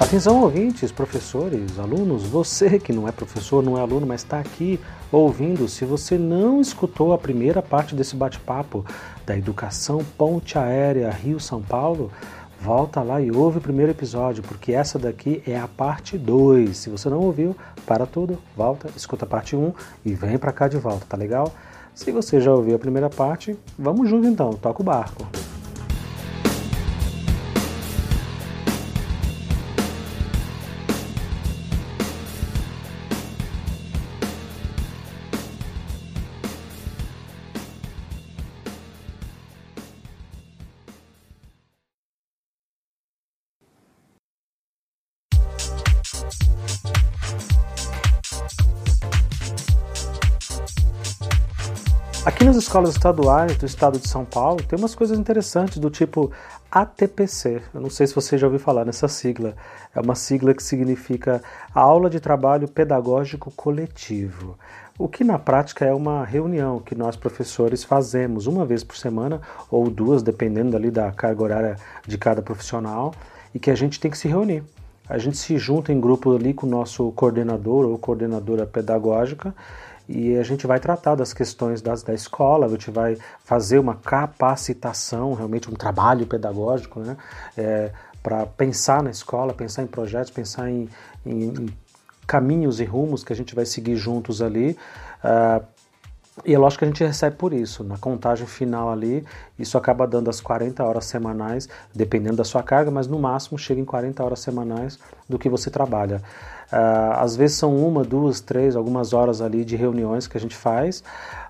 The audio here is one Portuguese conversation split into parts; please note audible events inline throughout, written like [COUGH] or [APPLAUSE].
Atenção ouvintes, professores, alunos, você que não é professor, não é aluno, mas está aqui ouvindo, se você não escutou a primeira parte desse bate-papo da Educação Ponte Aérea Rio-São Paulo, volta lá e ouve o primeiro episódio, porque essa daqui é a parte 2. Se você não ouviu, para tudo, volta, escuta a parte 1 um, e vem para cá de volta, tá legal? Se você já ouviu a primeira parte, vamos junto então, toca o barco. Escolas estaduais do estado de São Paulo tem umas coisas interessantes do tipo ATPC. Eu não sei se você já ouviu falar nessa sigla. É uma sigla que significa Aula de Trabalho Pedagógico Coletivo. O que na prática é uma reunião que nós professores fazemos uma vez por semana ou duas, dependendo ali da carga horária de cada profissional, e que a gente tem que se reunir. A gente se junta em grupo ali com o nosso coordenador ou coordenadora pedagógica e a gente vai tratar das questões das, da escola, a gente vai fazer uma capacitação, realmente um trabalho pedagógico, né? É, para pensar na escola, pensar em projetos, pensar em, em, em, caminhos e rumos que a gente vai seguir juntos ali. Uh, e é lógico que a gente recebe por isso. Na contagem final ali, isso acaba dando as 40 horas semanais, dependendo da sua carga, mas no máximo chega em 40 horas semanais do que você trabalha. Uh, às vezes são uma, duas, três, algumas horas ali de reuniões que a gente faz,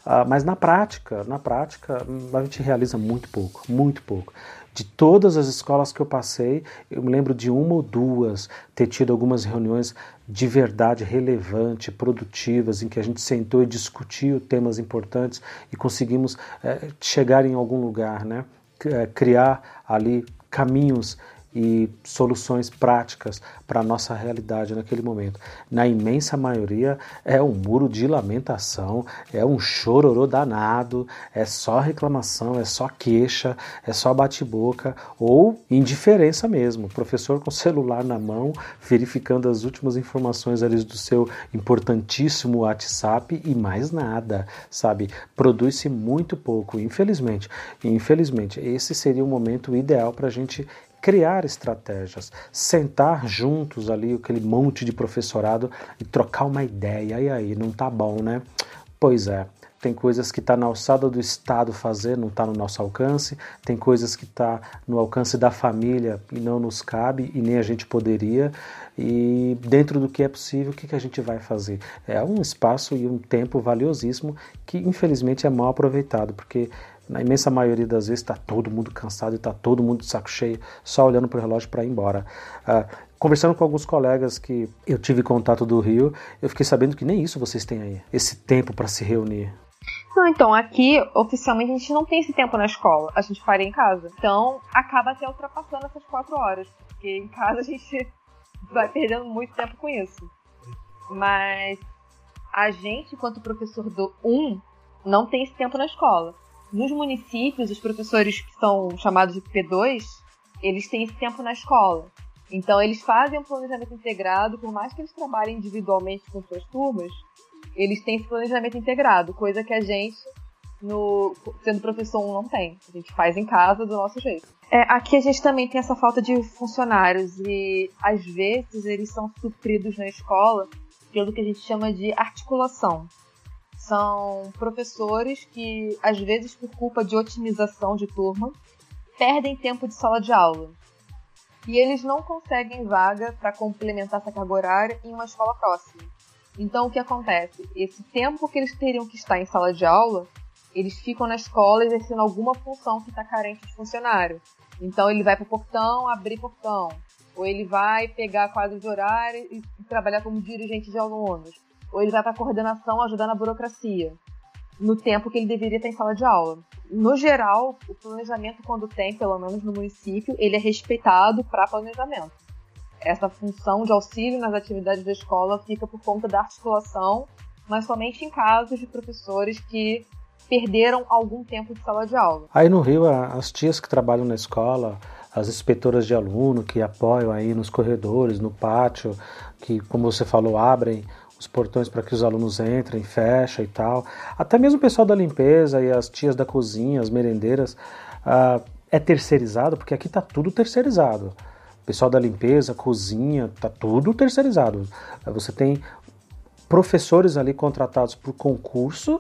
uh, mas na prática, na prática, a gente realiza muito pouco, muito pouco. De todas as escolas que eu passei, eu me lembro de uma ou duas ter tido algumas reuniões de verdade relevante, produtivas, em que a gente sentou e discutiu temas importantes e conseguimos é, chegar em algum lugar, né? criar ali caminhos e soluções práticas para a nossa realidade naquele momento. Na imensa maioria é um muro de lamentação, é um chororô danado, é só reclamação, é só queixa, é só bate-boca ou indiferença mesmo. O professor com o celular na mão, verificando as últimas informações ali do seu importantíssimo WhatsApp e mais nada, sabe? Produz-se muito pouco, infelizmente. Infelizmente, esse seria o momento ideal para a gente criar estratégias, sentar juntos ali aquele monte de professorado e trocar uma ideia. E aí, não tá bom, né? Pois é. Tem coisas que está na alçada do Estado fazer, não está no nosso alcance. Tem coisas que está no alcance da família e não nos cabe e nem a gente poderia. E dentro do que é possível, o que, que a gente vai fazer? É um espaço e um tempo valiosíssimo que infelizmente é mal aproveitado, porque na imensa maioria das vezes está todo mundo cansado e está todo mundo de saco cheio, só olhando para o relógio para ir embora. Uh, conversando com alguns colegas que eu tive contato do Rio, eu fiquei sabendo que nem isso vocês têm aí, esse tempo para se reunir. Não, então, aqui, oficialmente, a gente não tem esse tempo na escola. A gente faria em casa. Então, acaba até ultrapassando essas quatro horas. Porque em casa a gente [LAUGHS] vai perdendo muito tempo com isso. Mas a gente, enquanto professor do 1, não tem esse tempo na escola. Nos municípios, os professores que são chamados de P2, eles têm esse tempo na escola. Então, eles fazem um planejamento integrado, por mais que eles trabalhem individualmente com suas turmas, eles têm esse planejamento integrado, coisa que a gente, no, sendo professor 1, não tem. A gente faz em casa do nosso jeito. É, aqui a gente também tem essa falta de funcionários e, às vezes, eles são supridos na escola pelo que a gente chama de articulação. São professores que, às vezes, por culpa de otimização de turma, perdem tempo de sala de aula. E eles não conseguem vaga para complementar essa carga horária em uma escola próxima. Então, o que acontece? Esse tempo que eles teriam que estar em sala de aula, eles ficam na escola exercendo alguma função que está carente de funcionário. Então, ele vai para o portão, abrir portão. Ou ele vai pegar quadro de horário e trabalhar como dirigente de alunos ou ele vai para coordenação ajudar na burocracia, no tempo que ele deveria estar em sala de aula. No geral, o planejamento, quando tem, pelo menos no município, ele é respeitado para planejamento. Essa função de auxílio nas atividades da escola fica por conta da articulação, mas somente em casos de professores que perderam algum tempo de sala de aula. Aí no Rio, as tias que trabalham na escola, as inspetoras de aluno que apoiam aí nos corredores, no pátio, que, como você falou, abrem os portões para que os alunos entrem, fecha e tal. Até mesmo o pessoal da limpeza e as tias da cozinha, as merendeiras, uh, é terceirizado, porque aqui está tudo terceirizado. O pessoal da limpeza, cozinha, está tudo terceirizado. Você tem professores ali contratados por concurso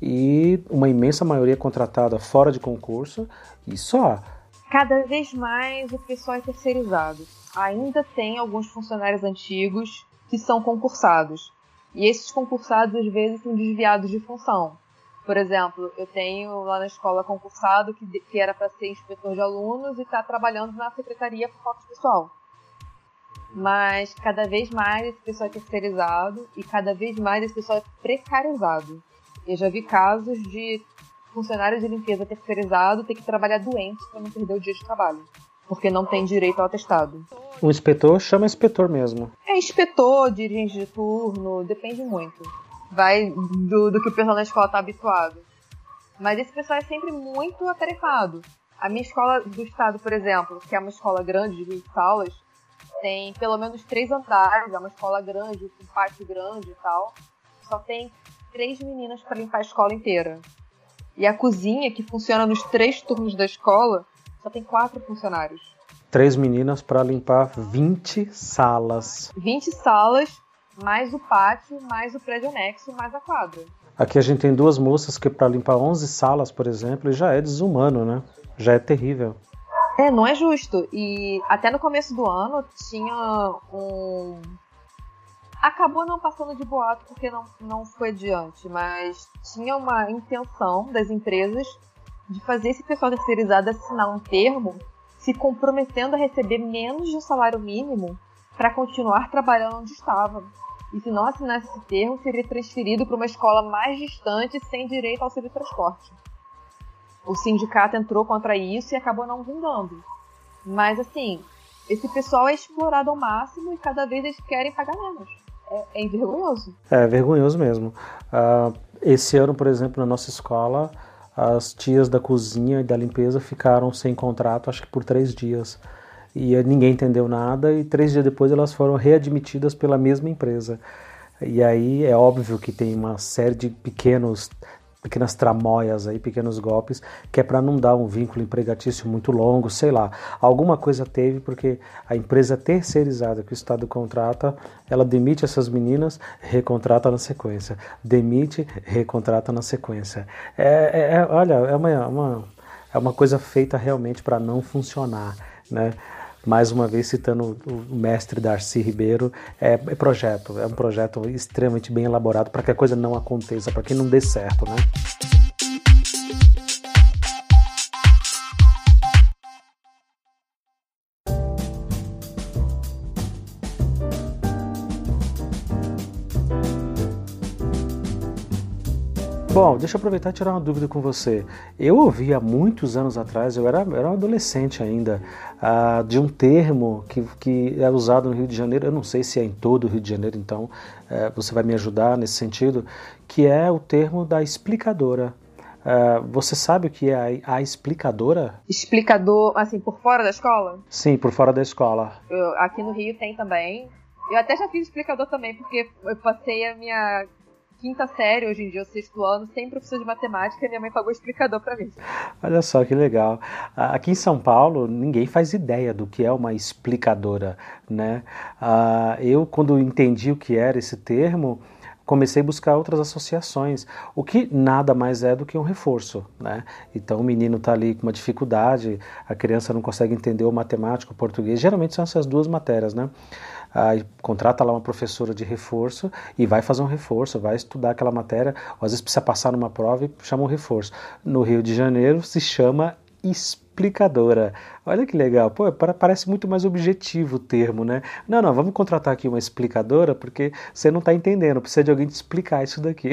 e uma imensa maioria contratada fora de concurso e só. Cada vez mais o pessoal é terceirizado. Ainda tem alguns funcionários antigos que são concursados, e esses concursados às vezes são desviados de função. Por exemplo, eu tenho lá na escola concursado que, que era para ser inspetor de alunos e está trabalhando na secretaria por de pessoal. Mas cada vez mais esse pessoal é terceirizado e cada vez mais esse pessoal é precarizado. Eu já vi casos de funcionários de limpeza terceirizado ter que trabalhar doente para não perder o dia de trabalho porque não tem direito ao atestado. O inspetor chama inspetor mesmo. É inspetor, dirigente de turno, depende muito. Vai do, do que o pessoal na escola está habituado. Mas esse pessoal é sempre muito atarefado. A minha escola do estado, por exemplo, que é uma escola grande de 20 salas, tem pelo menos três andares, é uma escola grande, com um pátio grande e tal. Só tem três meninas para limpar a escola inteira. E a cozinha, que funciona nos três turnos da escola, só tem quatro funcionários. Três meninas para limpar 20 salas. 20 salas, mais o pátio, mais o prédio anexo, mais a quadra. Aqui a gente tem duas moças que para limpar 11 salas, por exemplo, já é desumano, né? Já é terrível. É, não é justo. E até no começo do ano tinha um. Acabou não passando de boato porque não, não foi adiante, mas tinha uma intenção das empresas de fazer esse pessoal terceirizado assinar um termo se comprometendo a receber menos de um salário mínimo para continuar trabalhando onde estava. E se não assinasse esse termo, seria transferido para uma escola mais distante sem direito ao de transporte. O sindicato entrou contra isso e acabou não vingando. Mas assim, esse pessoal é explorado ao máximo e cada vez eles querem pagar menos. É, é vergonhoso. É vergonhoso mesmo. Uh, esse ano, por exemplo, na nossa escola, as tias da cozinha e da limpeza ficaram sem contrato, acho que por três dias. E ninguém entendeu nada, e três dias depois elas foram readmitidas pela mesma empresa. E aí é óbvio que tem uma série de pequenos pequenas tramóias aí, pequenos golpes, que é para não dar um vínculo empregatício muito longo, sei lá. Alguma coisa teve porque a empresa terceirizada que o Estado contrata, ela demite essas meninas, recontrata na sequência. Demite, recontrata na sequência. É, é, é olha, é uma, uma, é uma coisa feita realmente para não funcionar, né? Mais uma vez citando o mestre Darcy Ribeiro, é, é projeto, é um projeto extremamente bem elaborado para que a coisa não aconteça, para que não dê certo, né? Deixa eu aproveitar e tirar uma dúvida com você. Eu ouvi há muitos anos atrás, eu era, era um adolescente ainda, uh, de um termo que, que é usado no Rio de Janeiro, eu não sei se é em todo o Rio de Janeiro, então uh, você vai me ajudar nesse sentido, que é o termo da explicadora. Uh, você sabe o que é a, a, explicadora? Explicador, assim, por fora da escola? Sim, por fora da escola. Eu, aqui no Rio tem também. Eu até já fiz explicador também, porque eu passei a minha quinta série, hoje em dia, o sexto ano, sem professor de matemática, minha mãe pagou explicador para mim. Olha só que legal. Aqui em São Paulo, ninguém faz ideia do que é uma explicadora, né? Eu, quando entendi o que era esse termo, comecei a buscar outras associações, o que nada mais é do que um reforço, né? Então o menino está ali com uma dificuldade, a criança não consegue entender o matemático, o português, geralmente são essas duas matérias, né? Aí contrata lá uma professora de reforço e vai fazer um reforço, vai estudar aquela matéria, ou às vezes precisa passar numa prova e chama um reforço. No Rio de Janeiro se chama explicadora. Olha que legal, pô, parece muito mais objetivo o termo, né? Não, não, vamos contratar aqui uma explicadora porque você não está entendendo, precisa de alguém te explicar isso daqui.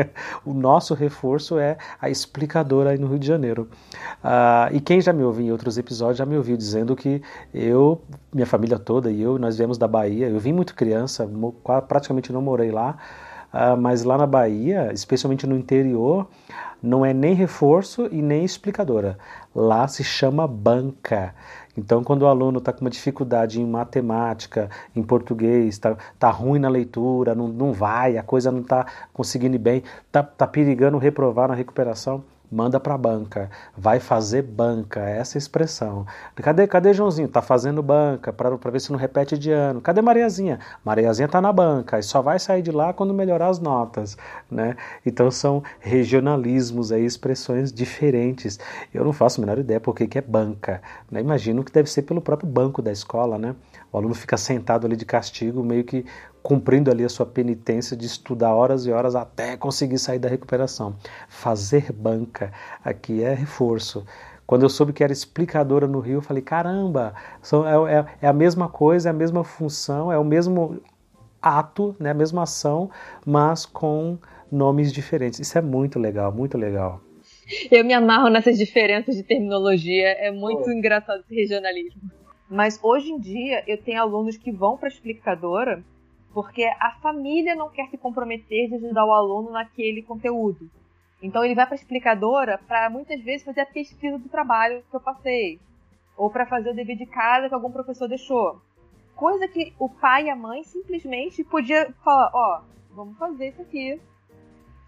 [LAUGHS] o nosso reforço é a explicadora aí no Rio de Janeiro. Ah, e quem já me ouviu em outros episódios já me ouviu dizendo que eu, minha família toda e eu, nós viemos da Bahia, eu vim muito criança, praticamente não morei lá, uh, mas lá na Bahia, especialmente no interior, não é nem reforço e nem explicadora. Lá se chama banca. Então, quando o aluno está com uma dificuldade em matemática, em português, está tá ruim na leitura, não, não vai, a coisa não está conseguindo bem, está tá perigando reprovar na recuperação, manda para banca, vai fazer banca, essa é expressão. Cadê, cadê Joãozinho? Tá fazendo banca para ver se não repete de ano. Cadê Mariazinha? Mariazinha tá na banca e só vai sair de lá quando melhorar as notas, né? Então são regionalismos aí, expressões diferentes. Eu não faço a menor ideia por que, que é banca, né? Imagino que deve ser pelo próprio banco da escola, né? O aluno fica sentado ali de castigo, meio que cumprindo ali a sua penitência de estudar horas e horas até conseguir sair da recuperação. Fazer banca aqui é reforço. Quando eu soube que era explicadora no Rio, eu falei: caramba, são, é, é, é a mesma coisa, é a mesma função, é o mesmo ato, né, a mesma ação, mas com nomes diferentes. Isso é muito legal, muito legal. Eu me amarro nessas diferenças de terminologia, é muito oh. engraçado esse regionalismo. Mas hoje em dia eu tenho alunos que vão para a explicadora porque a família não quer se comprometer de ajudar o aluno naquele conteúdo. Então ele vai para a explicadora para muitas vezes fazer a pesquisa do trabalho que eu passei, ou para fazer o dever de casa que algum professor deixou. Coisa que o pai e a mãe simplesmente podia falar, ó, oh, vamos fazer isso aqui.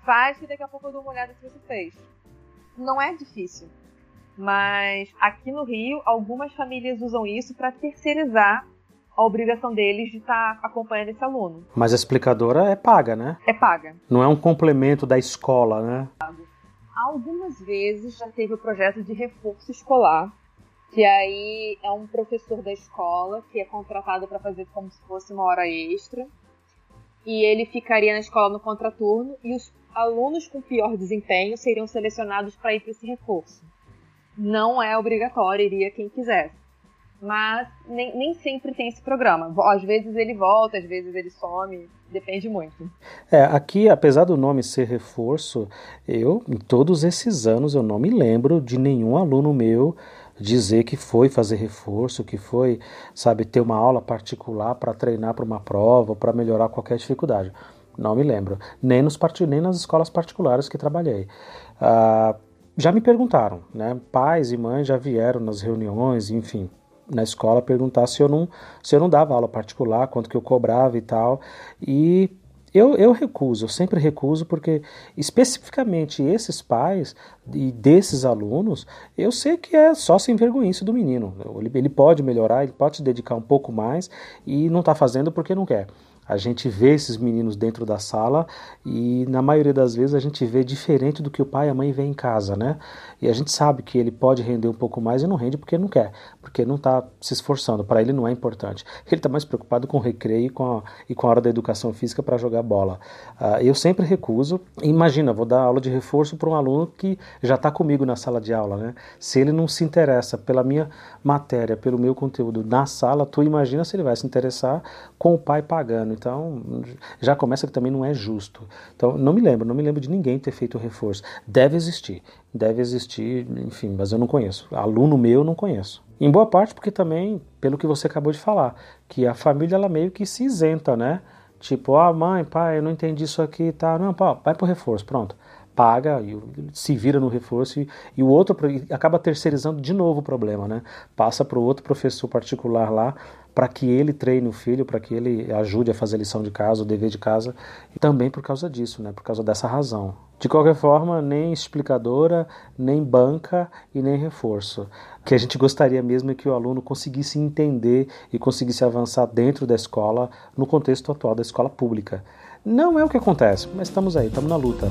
Faz que daqui a pouco eu dou uma olhada se você fez. Não é difícil. Mas aqui no Rio, algumas famílias usam isso para terceirizar a obrigação deles de estar tá acompanhando esse aluno. Mas a explicadora é paga, né? É paga. Não é um complemento da escola, né? Algumas vezes já teve o projeto de reforço escolar, que aí é um professor da escola que é contratado para fazer como se fosse uma hora extra. E ele ficaria na escola no contraturno e os alunos com pior desempenho seriam selecionados para ir para esse reforço. Não é obrigatório, iria quem quisesse mas nem, nem sempre tem esse programa. Às vezes ele volta, às vezes ele some, depende muito. É, aqui, apesar do nome ser reforço, eu, em todos esses anos, eu não me lembro de nenhum aluno meu dizer que foi fazer reforço, que foi, sabe, ter uma aula particular para treinar para uma prova, para melhorar qualquer dificuldade. Não me lembro. Nem, nos nem nas escolas particulares que trabalhei. Ah, já me perguntaram, né? Pais e mães já vieram nas reuniões, enfim, na escola perguntar se eu não se eu não dava aula particular, quanto que eu cobrava e tal. E eu, eu recuso, eu sempre recuso, porque especificamente esses pais e desses alunos, eu sei que é só sem vergonhice do menino. Ele, ele pode melhorar, ele pode se dedicar um pouco mais e não está fazendo porque não quer. A gente vê esses meninos dentro da sala e na maioria das vezes a gente vê diferente do que o pai e a mãe vê em casa, né? E a gente sabe que ele pode render um pouco mais e não rende porque não quer, porque não está se esforçando. Para ele não é importante. Ele está mais preocupado com o recreio e com a, e com a hora da educação física para jogar bola. Uh, eu sempre recuso. Imagina, vou dar aula de reforço para um aluno que já está comigo na sala de aula, né? Se ele não se interessa pela minha matéria, pelo meu conteúdo na sala, tu imagina se ele vai se interessar com o pai pagando. Então, já começa que também não é justo. Então, não me lembro, não me lembro de ninguém ter feito reforço. Deve existir, deve existir, enfim, mas eu não conheço. Aluno meu, eu não conheço. Em boa parte porque também, pelo que você acabou de falar, que a família ela meio que se isenta, né? Tipo, ah, mãe, pai, eu não entendi isso aqui, tá? Não, pá, vai pro reforço, pronto paga e se vira no reforço e, e o outro acaba terceirizando de novo o problema, né? Passa para o outro professor particular lá para que ele treine o filho, para que ele ajude a fazer lição de casa, o dever de casa, e também por causa disso, né, por causa dessa razão. De qualquer forma, nem explicadora, nem banca e nem reforço. O que a gente gostaria mesmo é que o aluno conseguisse entender e conseguisse avançar dentro da escola, no contexto atual da escola pública. Não é o que acontece, mas estamos aí, estamos na luta.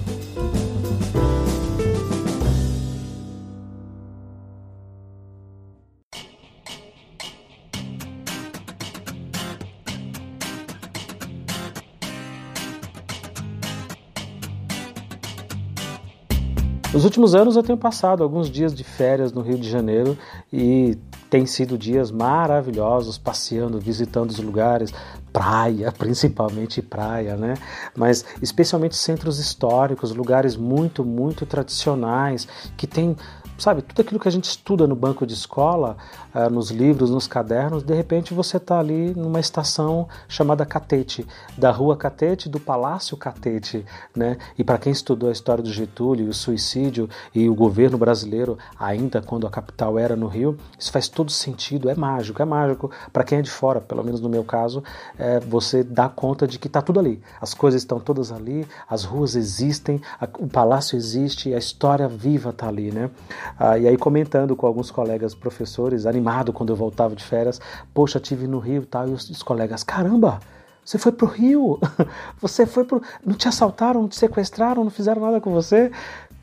Nos últimos anos eu tenho passado alguns dias de férias no Rio de Janeiro e tem sido dias maravilhosos, passeando, visitando os lugares, praia, [LAUGHS] principalmente praia, né? Mas especialmente centros históricos, lugares muito, muito tradicionais, que tem sabe, tudo aquilo que a gente estuda no banco de escola, uh, nos livros, nos cadernos, de repente você está ali numa estação chamada Catete, da rua Catete, do Palácio Catete, né? E para quem estudou a história do Getúlio, o suicídio e o governo brasileiro, ainda quando a capital era no Rio, isso faz todo sentido, é mágico, é mágico. Para quem é de fora, pelo menos no meu caso, é, você dá conta de que está tudo ali. As coisas estão todas ali, as ruas existem, a, o palácio existe, a história viva está ali, né? Ah, e aí comentando com alguns colegas professores, animado quando eu voltava de férias, poxa, tive no Rio e tal, e os, os colegas, caramba, você foi pro Rio, [LAUGHS] você foi pro. Não te assaltaram, não te sequestraram, não fizeram nada com você?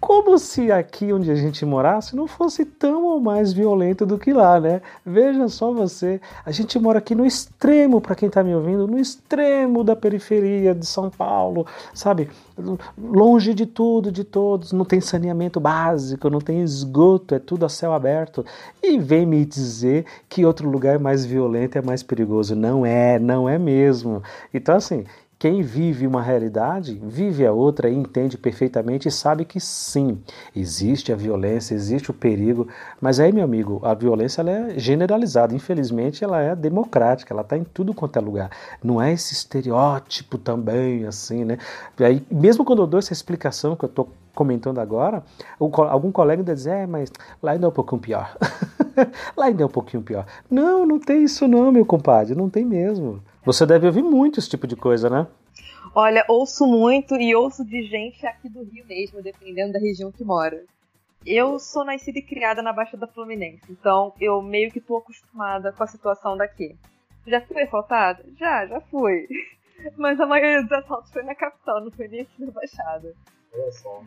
Como se aqui onde a gente morasse não fosse tão ou mais violento do que lá, né? Veja só você, a gente mora aqui no extremo, para quem está me ouvindo, no extremo da periferia de São Paulo, sabe? Longe de tudo, de todos, não tem saneamento básico, não tem esgoto, é tudo a céu aberto. E vem me dizer que outro lugar mais violento é mais perigoso. Não é, não é mesmo. Então, assim, quem vive uma realidade, vive a outra e entende perfeitamente e sabe que sim, existe a violência, existe o perigo, mas aí, meu amigo, a violência ela é generalizada, infelizmente ela é democrática, ela está em tudo quanto é lugar. Não é esse estereótipo também, assim, né? Aí, mesmo quando eu dou essa explicação que eu estou comentando agora, algum colega ainda diz, é, mas lá ainda é um pouquinho pior. [LAUGHS] lá ainda é um pouquinho pior. Não, não tem isso não, meu compadre, não tem mesmo. Você deve ouvir muito esse tipo de coisa, né? Olha, ouço muito e ouço de gente aqui do Rio mesmo, dependendo da região que mora. Eu sou nascida e criada na Baixada Fluminense, então eu meio que tô acostumada com a situação daqui. Já fui assaltada? Já, já fui. [LAUGHS] Mas a maioria dos assaltos foi na capital, não foi nem aqui na Baixada.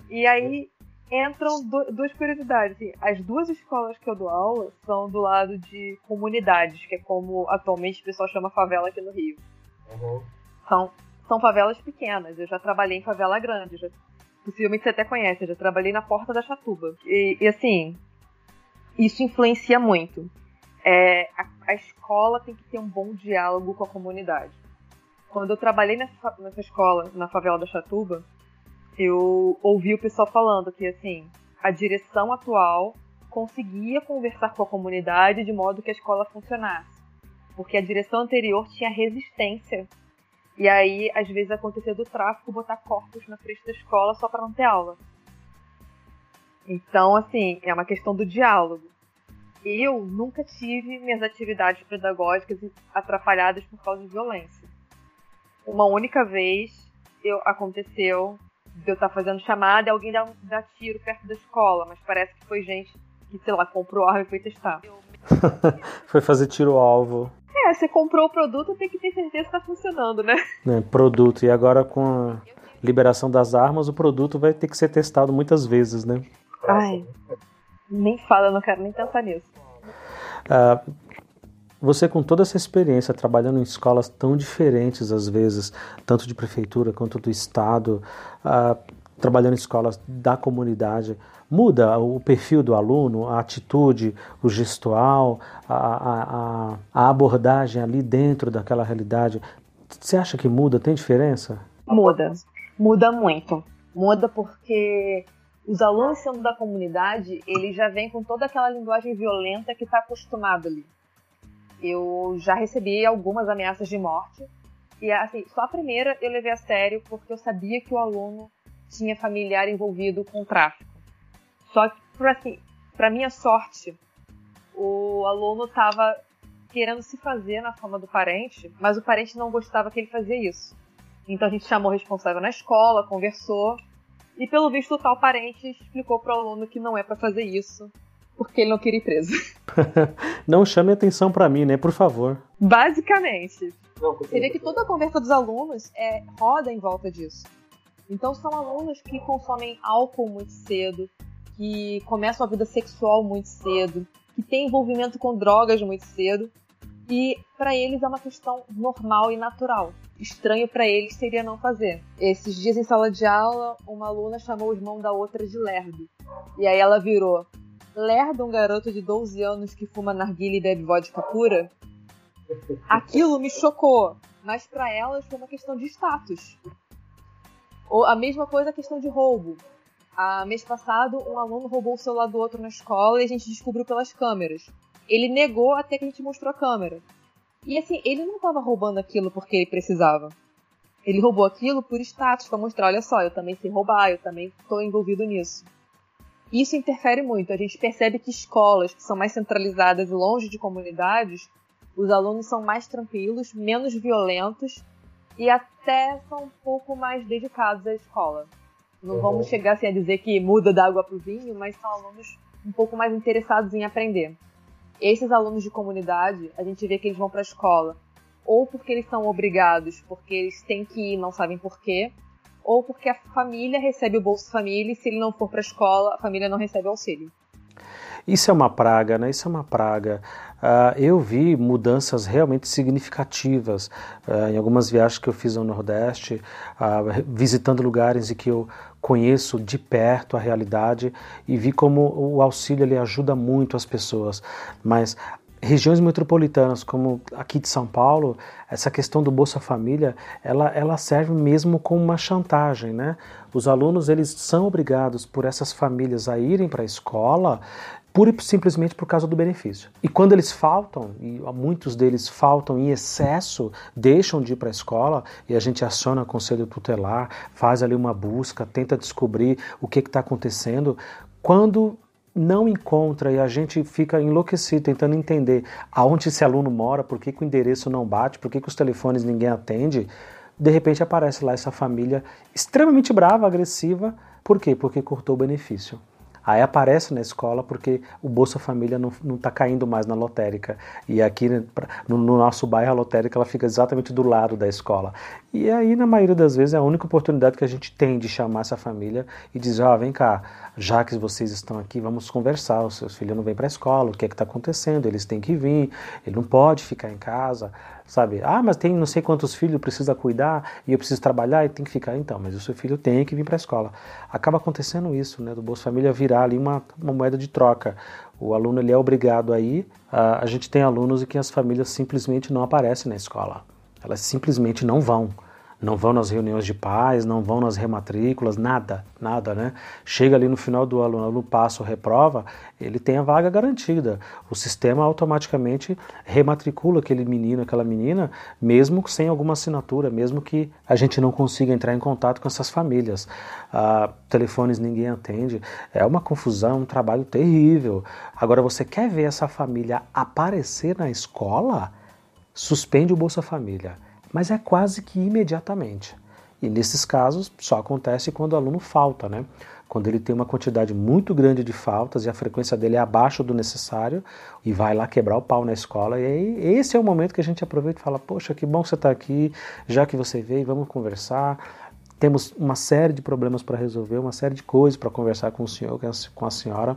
E aí entram duas curiosidades. Assim, as duas escolas que eu dou aula são do lado de comunidades, que é como atualmente o pessoal chama favela aqui no Rio. Uhum. São, são favelas pequenas. Eu já trabalhei em favela grande. Já, possivelmente você até conhece. Eu já trabalhei na Porta da Chatuba. E, e assim, isso influencia muito. É, a, a, escola tem que ter um bom diálogo com a comunidade. Quando eu trabalhei nessa, nessa escola, na favela da Chatuba, eu ouvi o pessoal falando que assim a direção atual conseguia conversar com a comunidade de modo que a escola funcionasse, porque a direção anterior tinha resistência e aí às vezes acontecia do tráfico botar corpos na frente da escola só para não ter aula. Então assim é uma questão do diálogo. Eu nunca tive minhas atividades pedagógicas atrapalhadas por causa de violência. Uma única vez eu, aconteceu de eu estar fazendo chamada e alguém dá, dá tiro perto da escola, mas parece que foi gente que, sei lá, comprou arma e foi testar. [LAUGHS] foi fazer tiro-alvo. É, você comprou o produto, tem que ter certeza que está funcionando, né? É, produto. E agora com a liberação das armas, o produto vai ter que ser testado muitas vezes, né? Ai, nem fala, não quero nem pensar nisso. Ah, você, com toda essa experiência, trabalhando em escolas tão diferentes às vezes, tanto de prefeitura quanto do estado, uh, trabalhando em escolas da comunidade, muda o perfil do aluno, a atitude, o gestual, a, a, a abordagem ali dentro daquela realidade? Você acha que muda? Tem diferença? Muda. Muda muito. Muda porque os alunos sendo da comunidade, eles já vêm com toda aquela linguagem violenta que está acostumado ali eu já recebi algumas ameaças de morte. E assim, só a primeira eu levei a sério porque eu sabia que o aluno tinha familiar envolvido com tráfico. Só que, por assim, para minha sorte, o aluno estava querendo se fazer na forma do parente, mas o parente não gostava que ele fazia isso. Então a gente chamou o responsável na escola, conversou, e pelo visto o tal parente explicou para o aluno que não é para fazer isso, porque ele não queria ir preso. [LAUGHS] não chame atenção para mim, né? Por favor. Basicamente. Você vê que toda a conversa dos alunos é, roda em volta disso. Então são alunos que consomem álcool muito cedo, que começam a vida sexual muito cedo, que têm envolvimento com drogas muito cedo. E para eles é uma questão normal e natural. Estranho para eles seria não fazer. Esses dias em sala de aula, uma aluna chamou o irmão da outra de lerdo. E aí ela virou: lerda um garoto de 12 anos que fuma narguilha e bebe vodka pura? Aquilo me chocou, mas para elas foi uma questão de status. Ou a mesma coisa a questão de roubo. A mês passado, um aluno roubou o celular do outro na escola e a gente descobriu pelas câmeras. Ele negou até que a gente mostrou a câmera. E assim, ele não estava roubando aquilo porque ele precisava. Ele roubou aquilo por status, para mostrar, olha só, eu também sei roubar, eu também estou envolvido nisso. Isso interfere muito. A gente percebe que escolas que são mais centralizadas e longe de comunidades, os alunos são mais tranquilos, menos violentos e até são um pouco mais dedicados à escola. Não vamos chegar assim, a dizer que muda da água para o vinho, mas são alunos um pouco mais interessados em aprender. Esses alunos de comunidade, a gente vê que eles vão para a escola ou porque eles são obrigados, porque eles têm que ir, não sabem porquê, ou porque a família recebe o Bolsa Família e se ele não for para a escola, a família não recebe auxílio. Isso é uma praga, né? Isso é uma praga. Uh, eu vi mudanças realmente significativas uh, em algumas viagens que eu fiz ao Nordeste, uh, visitando lugares em que eu conheço de perto a realidade e vi como o auxílio ele ajuda muito as pessoas. Mas regiões metropolitanas como aqui de São Paulo, essa questão do Bolsa Família, ela, ela serve mesmo como uma chantagem, né? Os alunos, eles são obrigados por essas famílias a irem para a escola pura e simplesmente por causa do benefício. E quando eles faltam, e muitos deles faltam em excesso, deixam de ir para a escola e a gente aciona o conselho tutelar, faz ali uma busca, tenta descobrir o que está acontecendo. Quando não encontra e a gente fica enlouquecido tentando entender aonde esse aluno mora, por que, que o endereço não bate, por que, que os telefones ninguém atende, de repente aparece lá essa família extremamente brava, agressiva. Por quê? Porque cortou o benefício. Aí aparece na escola porque o Bolsa Família não está caindo mais na lotérica. E aqui né, no, no, nosso bairro a lotérica ela fica exatamente do lado da escola. E aí, na maioria das vezes, é a única oportunidade que a gente tem de chamar essa família e dizer: oh, vem cá, já que vocês estão aqui, vamos conversar. O seu filho não vem para a escola, o que é que está acontecendo? Eles têm que vir, ele não pode ficar em casa sabe? Ah, mas tem não sei quantos filhos, precisa cuidar e eu preciso trabalhar e tem que ficar. Então, mas o seu filho tem que vir para a escola. Acaba acontecendo isso, né? Do Bolsa Família virar ali uma, uma moeda de troca. O aluno ele é obrigado a ir. A, a gente tem alunos e que as famílias simplesmente não aparecem na escola. Elas simplesmente não vão não vão nas reuniões de pais, não vão nas rematrículas, nada, nada, né? Chega ali no final do aluno, aluno passa ou reprova, ele tem a vaga garantida. O sistema automaticamente rematricula aquele menino, aquela menina, mesmo sem alguma assinatura, mesmo que a gente não consiga entrar em contato com essas famílias. Ah, telefones ninguém atende, é uma confusão, um trabalho terrível. Agora, você quer ver essa família aparecer na escola? Suspende o Bolsa Família mas é quase que imediatamente. E nesses casos só acontece quando o aluno falta, né? Quando ele tem uma quantidade muito grande de faltas e a frequência dele é abaixo do necessário e vai lá quebrar o pau na escola. E aí esse é o momento que a gente aproveita e fala: Poxa, que bom que você está aqui, já que você veio, vamos conversar. Temos uma série de problemas para resolver, uma série de coisas para conversar com o senhor, com a senhora.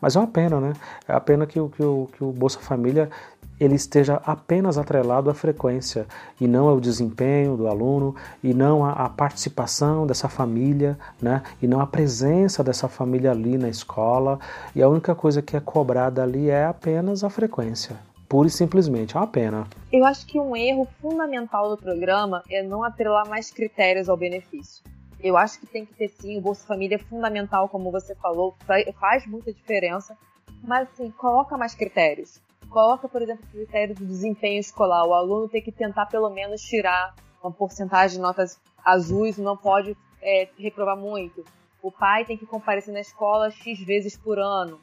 Mas é uma pena, né? É a pena que o, que o, que o Bolsa Família ele esteja apenas atrelado à frequência e não ao desempenho do aluno e não à, participação dessa família, né? E não à presença dessa família ali na escola. E a única coisa que é cobrada ali é apenas a frequência. Pura e simplesmente, é uma pena. Eu acho que um erro fundamental do programa é não atrelar mais critérios ao benefício. Eu acho que tem que ter sim, o Bolsa Família é fundamental, como você falou, faz muita diferença, mas assim, coloca mais critérios coloca, por exemplo, critério de desempenho escolar. O aluno tem que tentar pelo menos tirar uma porcentagem de notas azuis, não pode é, reprovar muito. O pai tem que comparecer na escola X vezes por ano.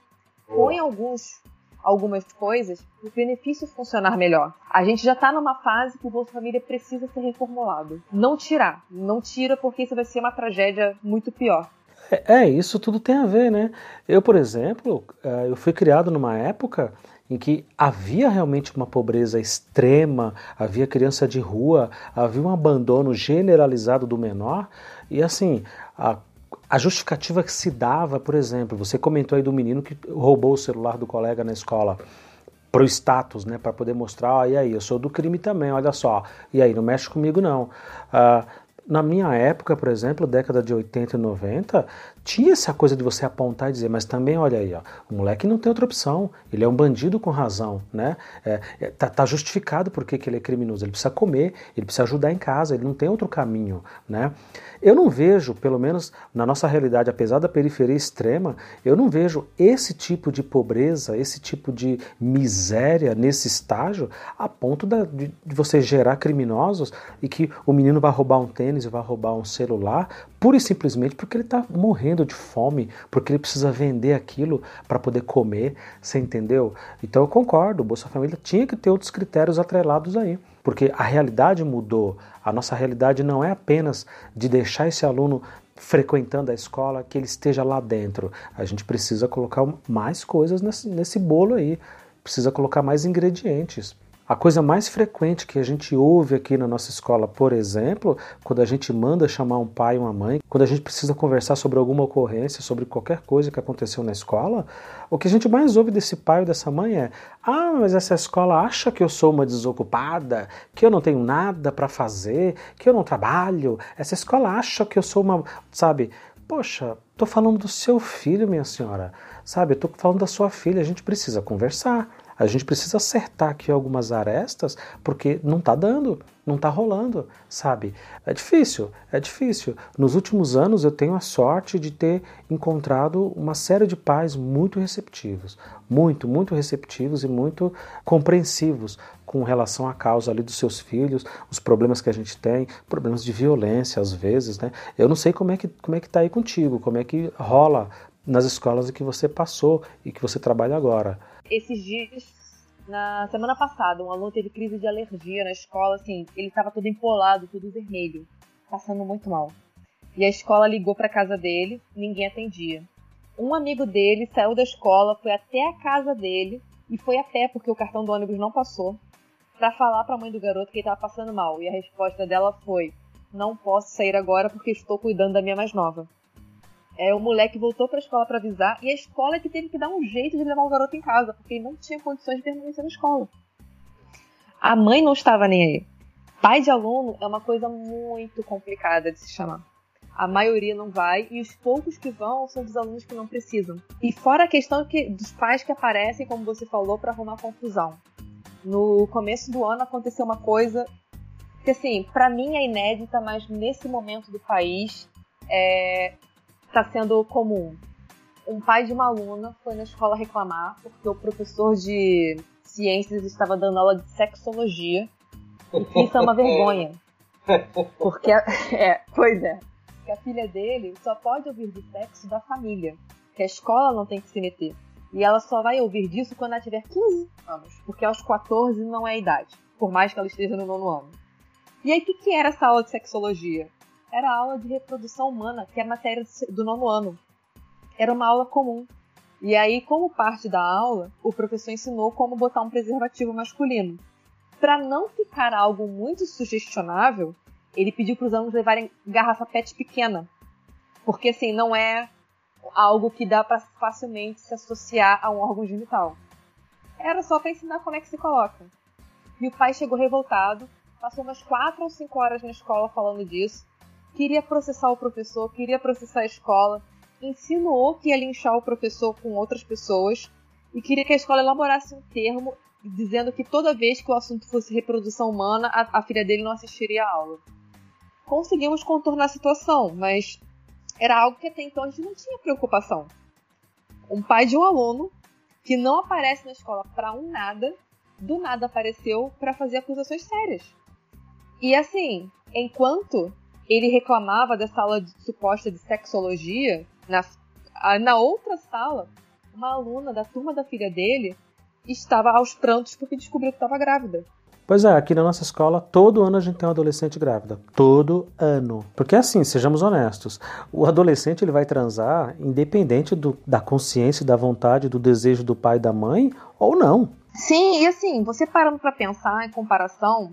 Põe alguns, algumas coisas o benefício funcionar melhor. A gente já está numa fase que o Bolsa Família precisa ser reformulado. Não tirar. Não tira porque isso vai ser uma tragédia muito pior. É, é isso tudo tem a ver, né? Eu, por exemplo, é, eu fui criado numa época em que havia realmente uma pobreza extrema, havia criança de rua, havia um abandono generalizado do menor, e assim, a, a justificativa que se dava, por exemplo, você comentou aí do menino que roubou o celular do colega na escola para o status, né, para poder mostrar, ah, e aí, eu sou do crime também, olha só, e aí, não mexe comigo não. Ah, na minha época, por exemplo, década de 80 e 90, tinha essa coisa de você apontar e dizer, mas também olha aí, ó, o moleque não tem outra opção, ele é um bandido com razão, né? É, é, tá, tá, justificado porque que ele é criminoso, ele precisa comer, ele precisa ajudar em casa, ele não tem outro caminho, né? Eu não vejo, pelo menos na nossa realidade, apesar da periferia extrema, eu não vejo esse tipo de pobreza, esse tipo de miséria nesse estágio a ponto da, de, de você gerar criminosos e que o menino vai roubar um tênis vai roubar um celular pura e simplesmente porque ele está morrendo de fome, porque ele precisa vender aquilo para poder comer, você entendeu? Então eu concordo, o Bolsa Família tinha que ter outros critérios atrelados aí, porque a realidade mudou. A nossa realidade não é apenas de deixar esse aluno frequentando a escola, que ele esteja lá dentro. A gente precisa colocar mais coisas nesse, nesse bolo aí, precisa colocar mais ingredientes. A coisa mais frequente que a gente ouve aqui na nossa escola, por exemplo, quando a gente manda chamar um pai e uma mãe, quando a gente precisa conversar sobre alguma ocorrência, sobre qualquer coisa que aconteceu na escola, o que a gente mais ouve desse pai ou dessa mãe é: ah, mas essa escola acha que eu sou uma desocupada, que eu não tenho nada para fazer, que eu não trabalho. Essa escola acha que eu sou uma. Sabe? Poxa, tô falando do seu filho, minha senhora. Sabe? Eu tô falando da sua filha. A gente precisa conversar. A gente precisa acertar aqui algumas arestas, porque não está dando, não está rolando, sabe? É difícil, é difícil. Nos últimos anos eu tenho a sorte de ter encontrado uma série de pais muito receptivos, muito, muito receptivos e muito compreensivos com relação à causa ali dos seus filhos, os problemas que a gente tem, problemas de violência às vezes, né? Eu não sei como é que como é que tá aí contigo, como é que rola nas escolas em que você passou e que você trabalha agora. Esses dias, na semana passada, um aluno teve crise de alergia na escola, assim, ele estava todo empolado, todo vermelho, passando muito mal. E a escola ligou para casa dele, ninguém atendia. Um amigo dele saiu da escola, foi até a casa dele e foi a pé porque o cartão do ônibus não passou, para falar para a mãe do garoto que ele estava passando mal. E a resposta dela foi: "Não posso sair agora porque estou cuidando da minha mais nova". É, o moleque voltou para a escola para avisar e a escola é que teve que dar um jeito de levar o garoto em casa, porque ele não tinha condições de permanecer na escola. A mãe não estava nem aí. Pai de aluno é uma coisa muito complicada de se chamar. A maioria não vai e os poucos que vão são dos alunos que não precisam. E fora a questão que, dos pais que aparecem, como você falou, para arrumar confusão. No começo do ano aconteceu uma coisa que, assim, para mim é inédita, mas nesse momento do país é, está sendo comum. Um pai de uma aluna foi na escola reclamar porque o professor de ciências estava dando aula de sexologia. E isso é uma vergonha. Porque, a, [LAUGHS] é, pois é. Que a filha dele só pode ouvir do sexo da família. Que a escola não tem que se meter. E ela só vai ouvir disso quando ela tiver 15 anos. Porque aos 14 não é a idade. Por mais que ela esteja no nono ano. E aí, o que, que era essa aula de sexologia? Era a aula de reprodução humana, que é a matéria do nono ano. Era uma aula comum. E aí, como parte da aula, o professor ensinou como botar um preservativo masculino. Para não ficar algo muito sugestionável, ele pediu para os alunos levarem garrafa PET pequena, porque assim não é algo que dá para facilmente se associar a um órgão genital. Era só para ensinar como é que se coloca. E o pai chegou revoltado, passou umas quatro ou cinco horas na escola falando disso, queria processar o professor, queria processar a escola, insinuou que ia linchar o professor com outras pessoas e queria que a escola elaborasse um termo dizendo que toda vez que o assunto fosse reprodução humana, a, a filha dele não assistiria a aula. Conseguimos contornar a situação, mas era algo que até então a gente não tinha preocupação. Um pai de um aluno que não aparece na escola para um nada, do nada apareceu para fazer acusações sérias. E assim, enquanto ele reclamava dessa aula de, suposta de sexologia. Na, na outra sala, uma aluna da turma da filha dele estava aos prantos porque descobriu que estava grávida. Pois é, aqui na nossa escola, todo ano a gente tem uma adolescente grávida. Todo ano. Porque assim, sejamos honestos, o adolescente ele vai transar independente do, da consciência, da vontade, do desejo do pai e da mãe ou não. Sim, e assim, você parando para pensar em comparação,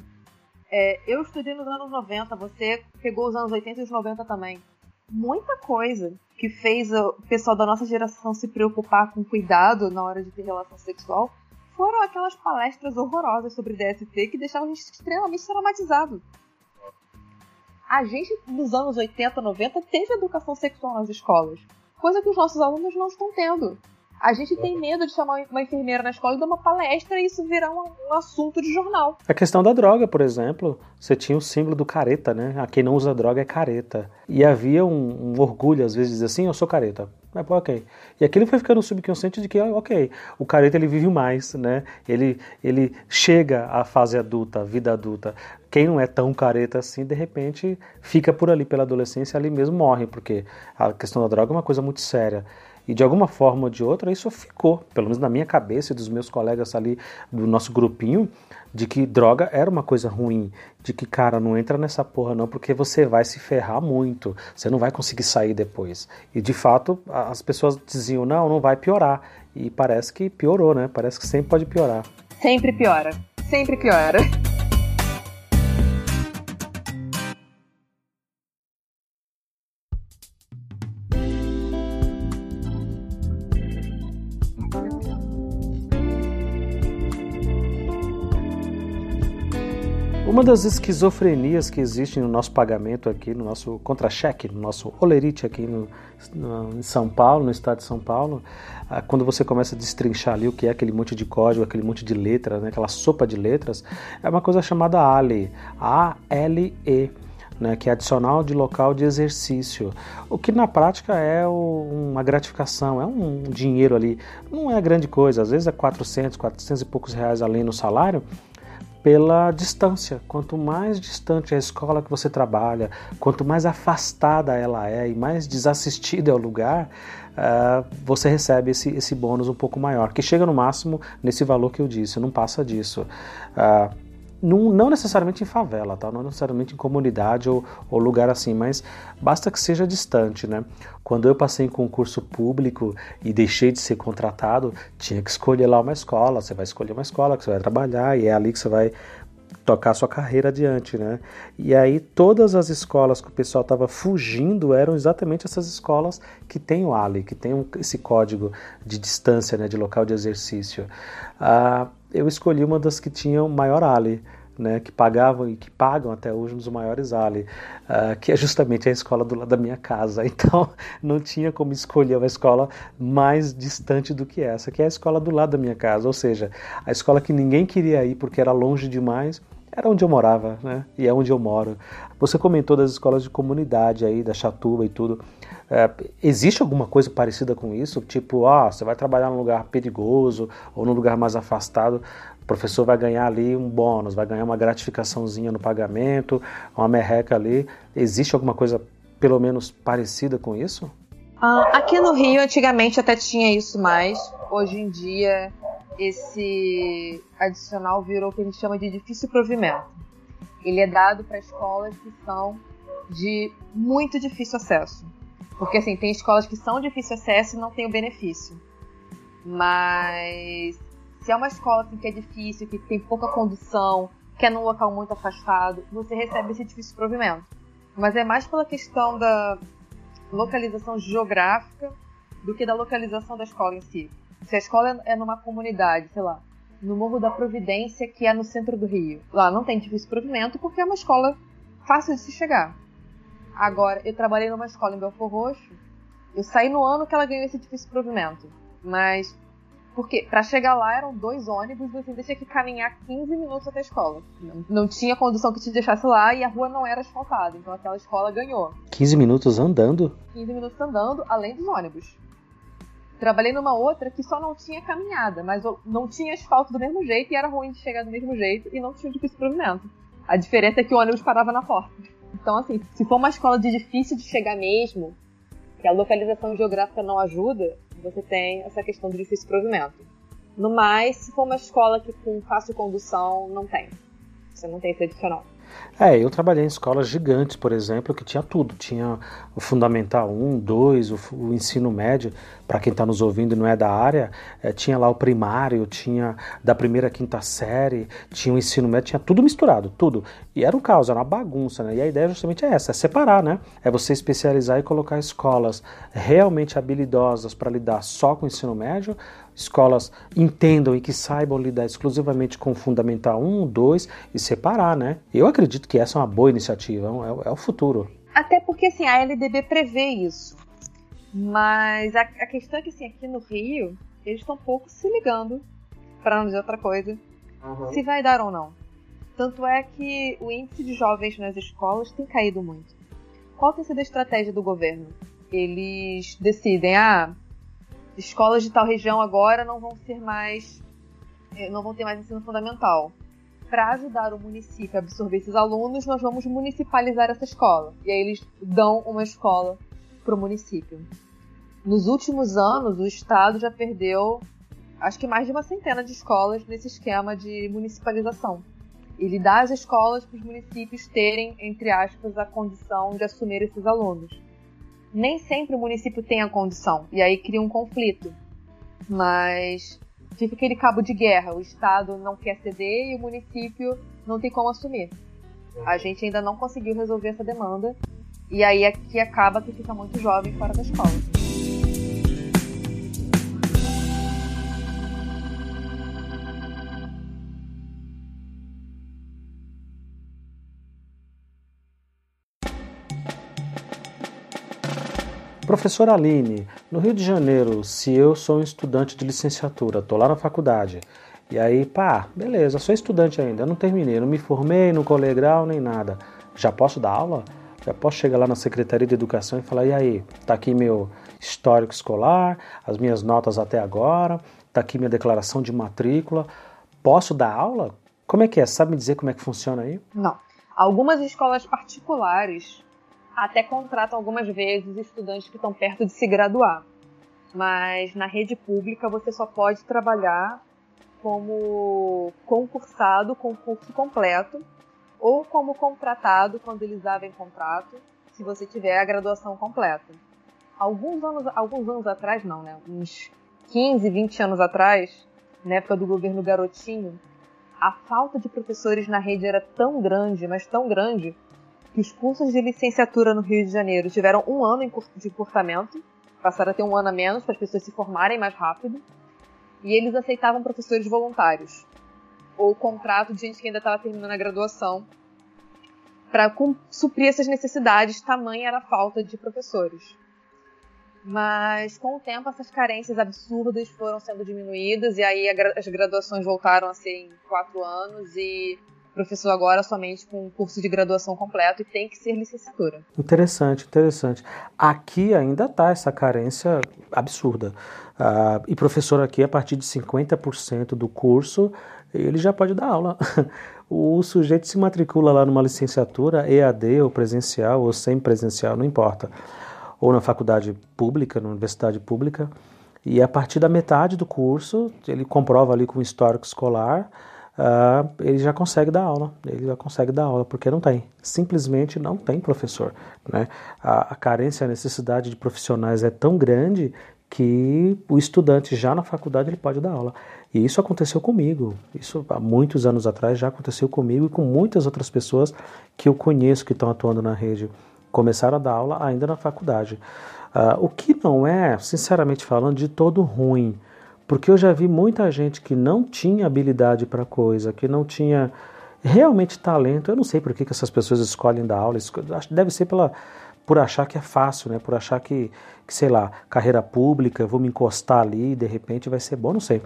é, eu estudei nos anos 90, você pegou os anos 80 e os 90 também. Muita coisa que fez o pessoal da nossa geração se preocupar com cuidado na hora de ter relação sexual foram aquelas palestras horrorosas sobre DST que deixavam a gente extremamente traumatizado. A gente, nos anos 80, 90, teve educação sexual nas escolas. coisa que os nossos alunos não estão tendo. A gente tem medo de chamar uma enfermeira na escola e dar uma palestra e isso virar um, um, assunto de jornal. A questão da droga, por exemplo, você tinha o símbolo do careta, né? A quem não usa droga é careta. E havia um, um orgulho, às vezes, de dizer assim, eu sou careta. É, ok. E aquilo foi ficando subconsciente de que, ok, o careta ele vive mais, né? Ele, ele chega à fase adulta, à vida adulta. Quem não é tão careta assim, de repente, fica por ali pela adolescência, ali mesmo morre, porque a questão da droga é uma coisa muito séria. E de alguma forma ou de outra, isso ficou, pelo menos na minha cabeça e dos meus colegas ali do nosso grupinho, de que droga era uma coisa ruim, de que, cara, não entra nessa porra não, porque você vai se ferrar muito, você não vai conseguir sair depois. E de fato, as pessoas diziam, não, não vai piorar. E parece que piorou, né? Parece que sempre pode piorar. Sempre piora, sempre piora. [LAUGHS] Uma das esquizofrenias que existe no nosso pagamento aqui, no nosso contra-cheque, no nosso olerite aqui no, no, em São Paulo, no estado de São Paulo, ah, quando você começa a destrinchar ali o que é aquele monte de código, aquele monte de letras, né, aquela sopa de letras, é uma coisa chamada ALE, A-L-E. Né, que é adicional de local de exercício, o que na prática é o, uma gratificação, é um dinheiro ali, não é grande coisa, às vezes é 400, 400 e poucos reais além no salário, pela distância. Quanto mais distante a escola que você trabalha, quanto mais afastada ela é e mais desassistida é o lugar, uh, você recebe esse, esse bônus um pouco maior, que chega no máximo nesse valor que eu disse, não passa disso. Uh, não, não, necessariamente em favela, tá? não necessariamente em comunidade ou, ou, lugar assim, mas basta que seja distante. Né? Quando eu passei em concurso público e deixei de ser contratado, tinha que escolher lá uma escola. Você vai escolher uma escola que você vai trabalhar e é ali que você vai tocar sua carreira adiante, né? E aí todas as escolas que o pessoal estava fugindo eram exatamente essas escolas que tem o ALI, que tem esse código de distância, né, de local de exercício. Ah, eu escolhi uma das que tinham maior Ali, né, que pagavam e que pagam até hoje nos maiores Ali, uh, que é justamente a escola do lado da minha casa. [LAUGHS] Então não tinha como escolher uma escola mais distante do que essa, que é a escola do lado da minha casa, ou seja, a escola que ninguém queria ir porque era longe demais. Era onde eu morava, né? E é onde eu moro. Você comentou das escolas de comunidade aí, da Chatuba e tudo. É, existe alguma coisa parecida com isso? Tipo, ah, você vai trabalhar num lugar perigoso ou num lugar mais afastado, o professor vai ganhar ali um bônus, vai ganhar uma gratificaçãozinha no pagamento, uma merreca ali. Existe alguma coisa pelo menos parecida com isso? Ah, aqui no Rio, antigamente até tinha isso mais. Hoje em dia, esse adicional virou o que a gente chama de difícil provimento. Ele é dado para escolas que são de muito difícil acesso. Porque assim, tem escolas que são difícil acesso e não tem o benefício. Mas se é uma escola assim, que é difícil, que tem pouca condução, que é num local muito afastado, você recebe esse difícil provimento. Mas é mais pela questão da localização geográfica do que da localização da escola em si. Se a escola é numa comunidade, sei lá, no Morro da Providência, que é no centro do Rio, lá não tem difícil provimento porque é uma escola fácil de se chegar. Agora, eu trabalhei numa escola em Belfor Roxo, eu saí no ano que ela ganhou esse difícil provimento. Mas, porque para chegar lá eram dois ônibus, você tinha que caminhar 15 minutos até a escola. Não, não, tinha condução que te deixasse lá e a rua não era asfaltada, então aquela escola ganhou. 15 minutos andando? 15 minutos andando, além dos ônibus. Trabalhei numa outra que só não tinha caminhada, mas não tinha asfalto do mesmo jeito e era ruim de chegar do mesmo jeito e não tinha difícil provimento. A diferença é que o ônibus parava na porta. Então, assim, se for uma escola de difícil de chegar mesmo, que a localização geográfica não ajuda, você tem essa questão do difícil provimento. No mais, se for uma escola que com fácil condução, não tem. Você não tem esse adicional. É, eu trabalhei em escolas gigantes, por exemplo, que tinha tudo. Tinha o Fundamental 1, 2, o, o ensino médio, para quem está nos ouvindo e não é da área, é, tinha lá o primário, tinha da primeira à quinta série, tinha o ensino médio, tinha tudo misturado, tudo. E era um caos, era uma bagunça, né? E a ideia justamente é essa, é separar, né? É você especializar e colocar escolas realmente habilidosas para lidar só com o ensino médio, escolas entendam e que saibam lidar exclusivamente com o Fundamental 1, 2 e separar, né? Eu acredito que essa é uma boa iniciativa, é, é o futuro. Até porque assim, a LDB prevê isso. Mas a, a questão é que assim, aqui no Rio, eles estão pouco se ligando, para não dizer outra coisa, uhum. se vai dar ou não. Tanto é que o índice de jovens nas escolas tem caído muito. Qual tem sido a estratégia do governo? Eles decidem, ah, escolas de tal região agora não vão ser mais. Eh, não vão ter mais ensino fundamental. Para ajudar o município a absorver esses alunos, nós vamos municipalizar essa escola. E aí eles dão uma escola para o município. Nos últimos anos, o estado já perdeu acho que mais de uma centena de escolas nesse esquema de municipalização. Ele dá as escolas para os municípios terem, entre aspas, a condição de assumir esses alunos. Nem sempre o município tem a condição, e aí cria um conflito. Mas fica aquele cabo de guerra: o Estado não quer ceder e o município não tem como assumir. A gente ainda não conseguiu resolver essa demanda, e aí aqui acaba que fica muito jovem fora da escola. Professora Aline, no Rio de Janeiro, se eu sou um estudante de licenciatura, estou lá na faculdade, e aí, pá, beleza, sou estudante ainda, não terminei, não me formei, não colei grau nem nada. Já posso dar aula? Já posso chegar lá na Secretaria de Educação e falar: e aí, tá aqui meu histórico escolar, as minhas notas até agora, tá aqui minha declaração de matrícula. Posso dar aula? Como é que é? Sabe me dizer como é que funciona aí? Não. Algumas escolas particulares até contratam algumas vezes estudantes que estão perto de se graduar. Mas na rede pública você só pode trabalhar como concursado com curso completo ou como contratado quando eles abrem contrato, se você tiver a graduação completa. Alguns anos, alguns anos atrás, não, né? Uns 15, 20 anos atrás, na época do governo Garotinho, a falta de professores na rede era tão grande, mas tão grande, que os cursos de licenciatura no Rio de Janeiro. Tiveram um ano de encurtamento, passaram a ter um ano a menos para as pessoas se formarem mais rápido, e eles aceitavam professores voluntários, ou contrato de gente que ainda estava terminando a graduação, para suprir essas necessidades, tamanha era a falta de professores. Mas com o tempo essas carências absurdas foram sendo diminuídas. E aí as graduações voltaram a ser em quatro anos. E professor agora somente com um curso de graduação completo e tem que ser licenciatura. Interessante, interessante. Aqui ainda está essa carência absurda. Uh, e professor aqui, a partir de 50% do curso, ele já pode dar aula. [LAUGHS] o sujeito se matricula lá numa licenciatura, EAD ou presencial ou sem presencial, não importa. Ou na faculdade pública, na universidade pública, e a partir da metade do curso, ele comprova ali com o histórico escolar, uh, ele já consegue dar aula, ele já consegue dar aula, porque não tem, simplesmente não tem professor. Né? A, a carência, a necessidade de profissionais é tão grande que o estudante já na faculdade ele pode dar aula. E isso aconteceu comigo. Isso há muitos anos atrás já aconteceu comigo e com muitas outras pessoas que eu conheço que estão atuando na rede. Começaram a dar aula ainda na faculdade. Uh, o que não é, sinceramente falando, de todo ruim. Porque eu já vi muita gente que não tinha habilidade para coisa, que não tinha realmente talento. Eu não sei por que, que essas pessoas escolhem dar aula. Deve ser pela, por achar que é fácil, né? Por achar que, que, sei lá, carreira pública, vou me encostar ali e de repente vai ser bom, não sei.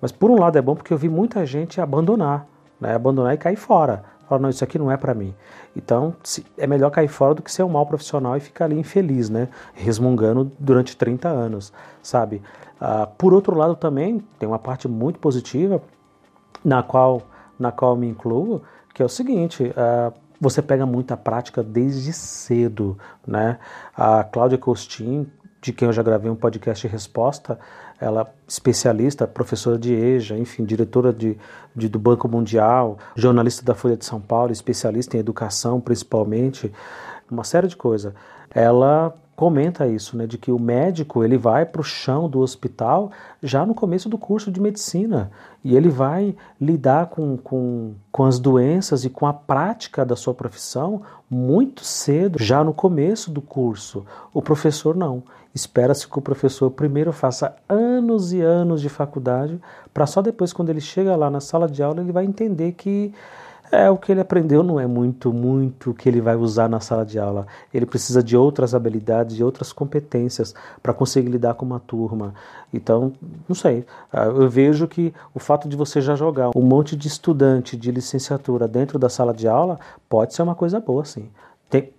Mas por um lado é bom porque eu vi muita gente abandonar, né? Abandonar e cair fora. Falar, não, isso aqui não é para mim. Então, é melhor cair fora do que ser um mau profissional e ficar ali infeliz, né? Resmungando durante 30 anos, sabe? Uh, por outro lado, também tem uma parte muito positiva na qual, na qual me incluo, que é o seguinte: uh, você pega muita prática desde cedo, né? A Cláudia Costin, de quem eu já gravei um podcast de resposta, ela especialista, professora de EJA, enfim, diretora de, de, do Banco Mundial, jornalista da Folha de São Paulo, especialista em educação principalmente, uma série de coisas. Ela comenta isso, né, de que o médico ele vai para o chão do hospital já no começo do curso de medicina e ele vai lidar com, com, com as doenças e com a prática da sua profissão muito cedo, já no começo do curso. O professor não. Espera-se que o professor primeiro faça anos e anos de faculdade para só depois, quando ele chega lá na sala de aula, ele vai entender que É, o que ele aprendeu não é muito, muito o que ele vai usar na sala de aula. Ele precisa de outras habilidades, de outras competências para conseguir lidar com uma turma. Então, não sei. Ah, eu vejo que o fato de você já jogar um monte de estudante de licenciatura dentro da sala de aula pode ser uma coisa boa, sim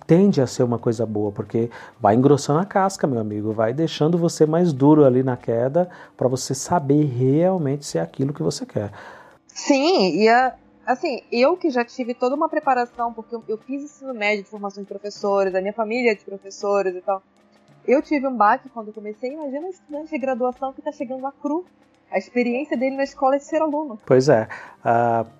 tende a ser uma coisa boa, porque vai engrossando a casca, meu amigo, vai deixando você mais duro ali na queda para você saber realmente se é aquilo que você quer. Sim, e a, assim, eu que já tive toda uma preparação, porque eu, eu fiz ensino médio de formação de professores, a minha família é de professores e tal. Eu tive um baque quando comecei, imagina um estudante de graduação que está chegando a cru. A experiência dele na escola é de ser aluno. Pois é. Uh,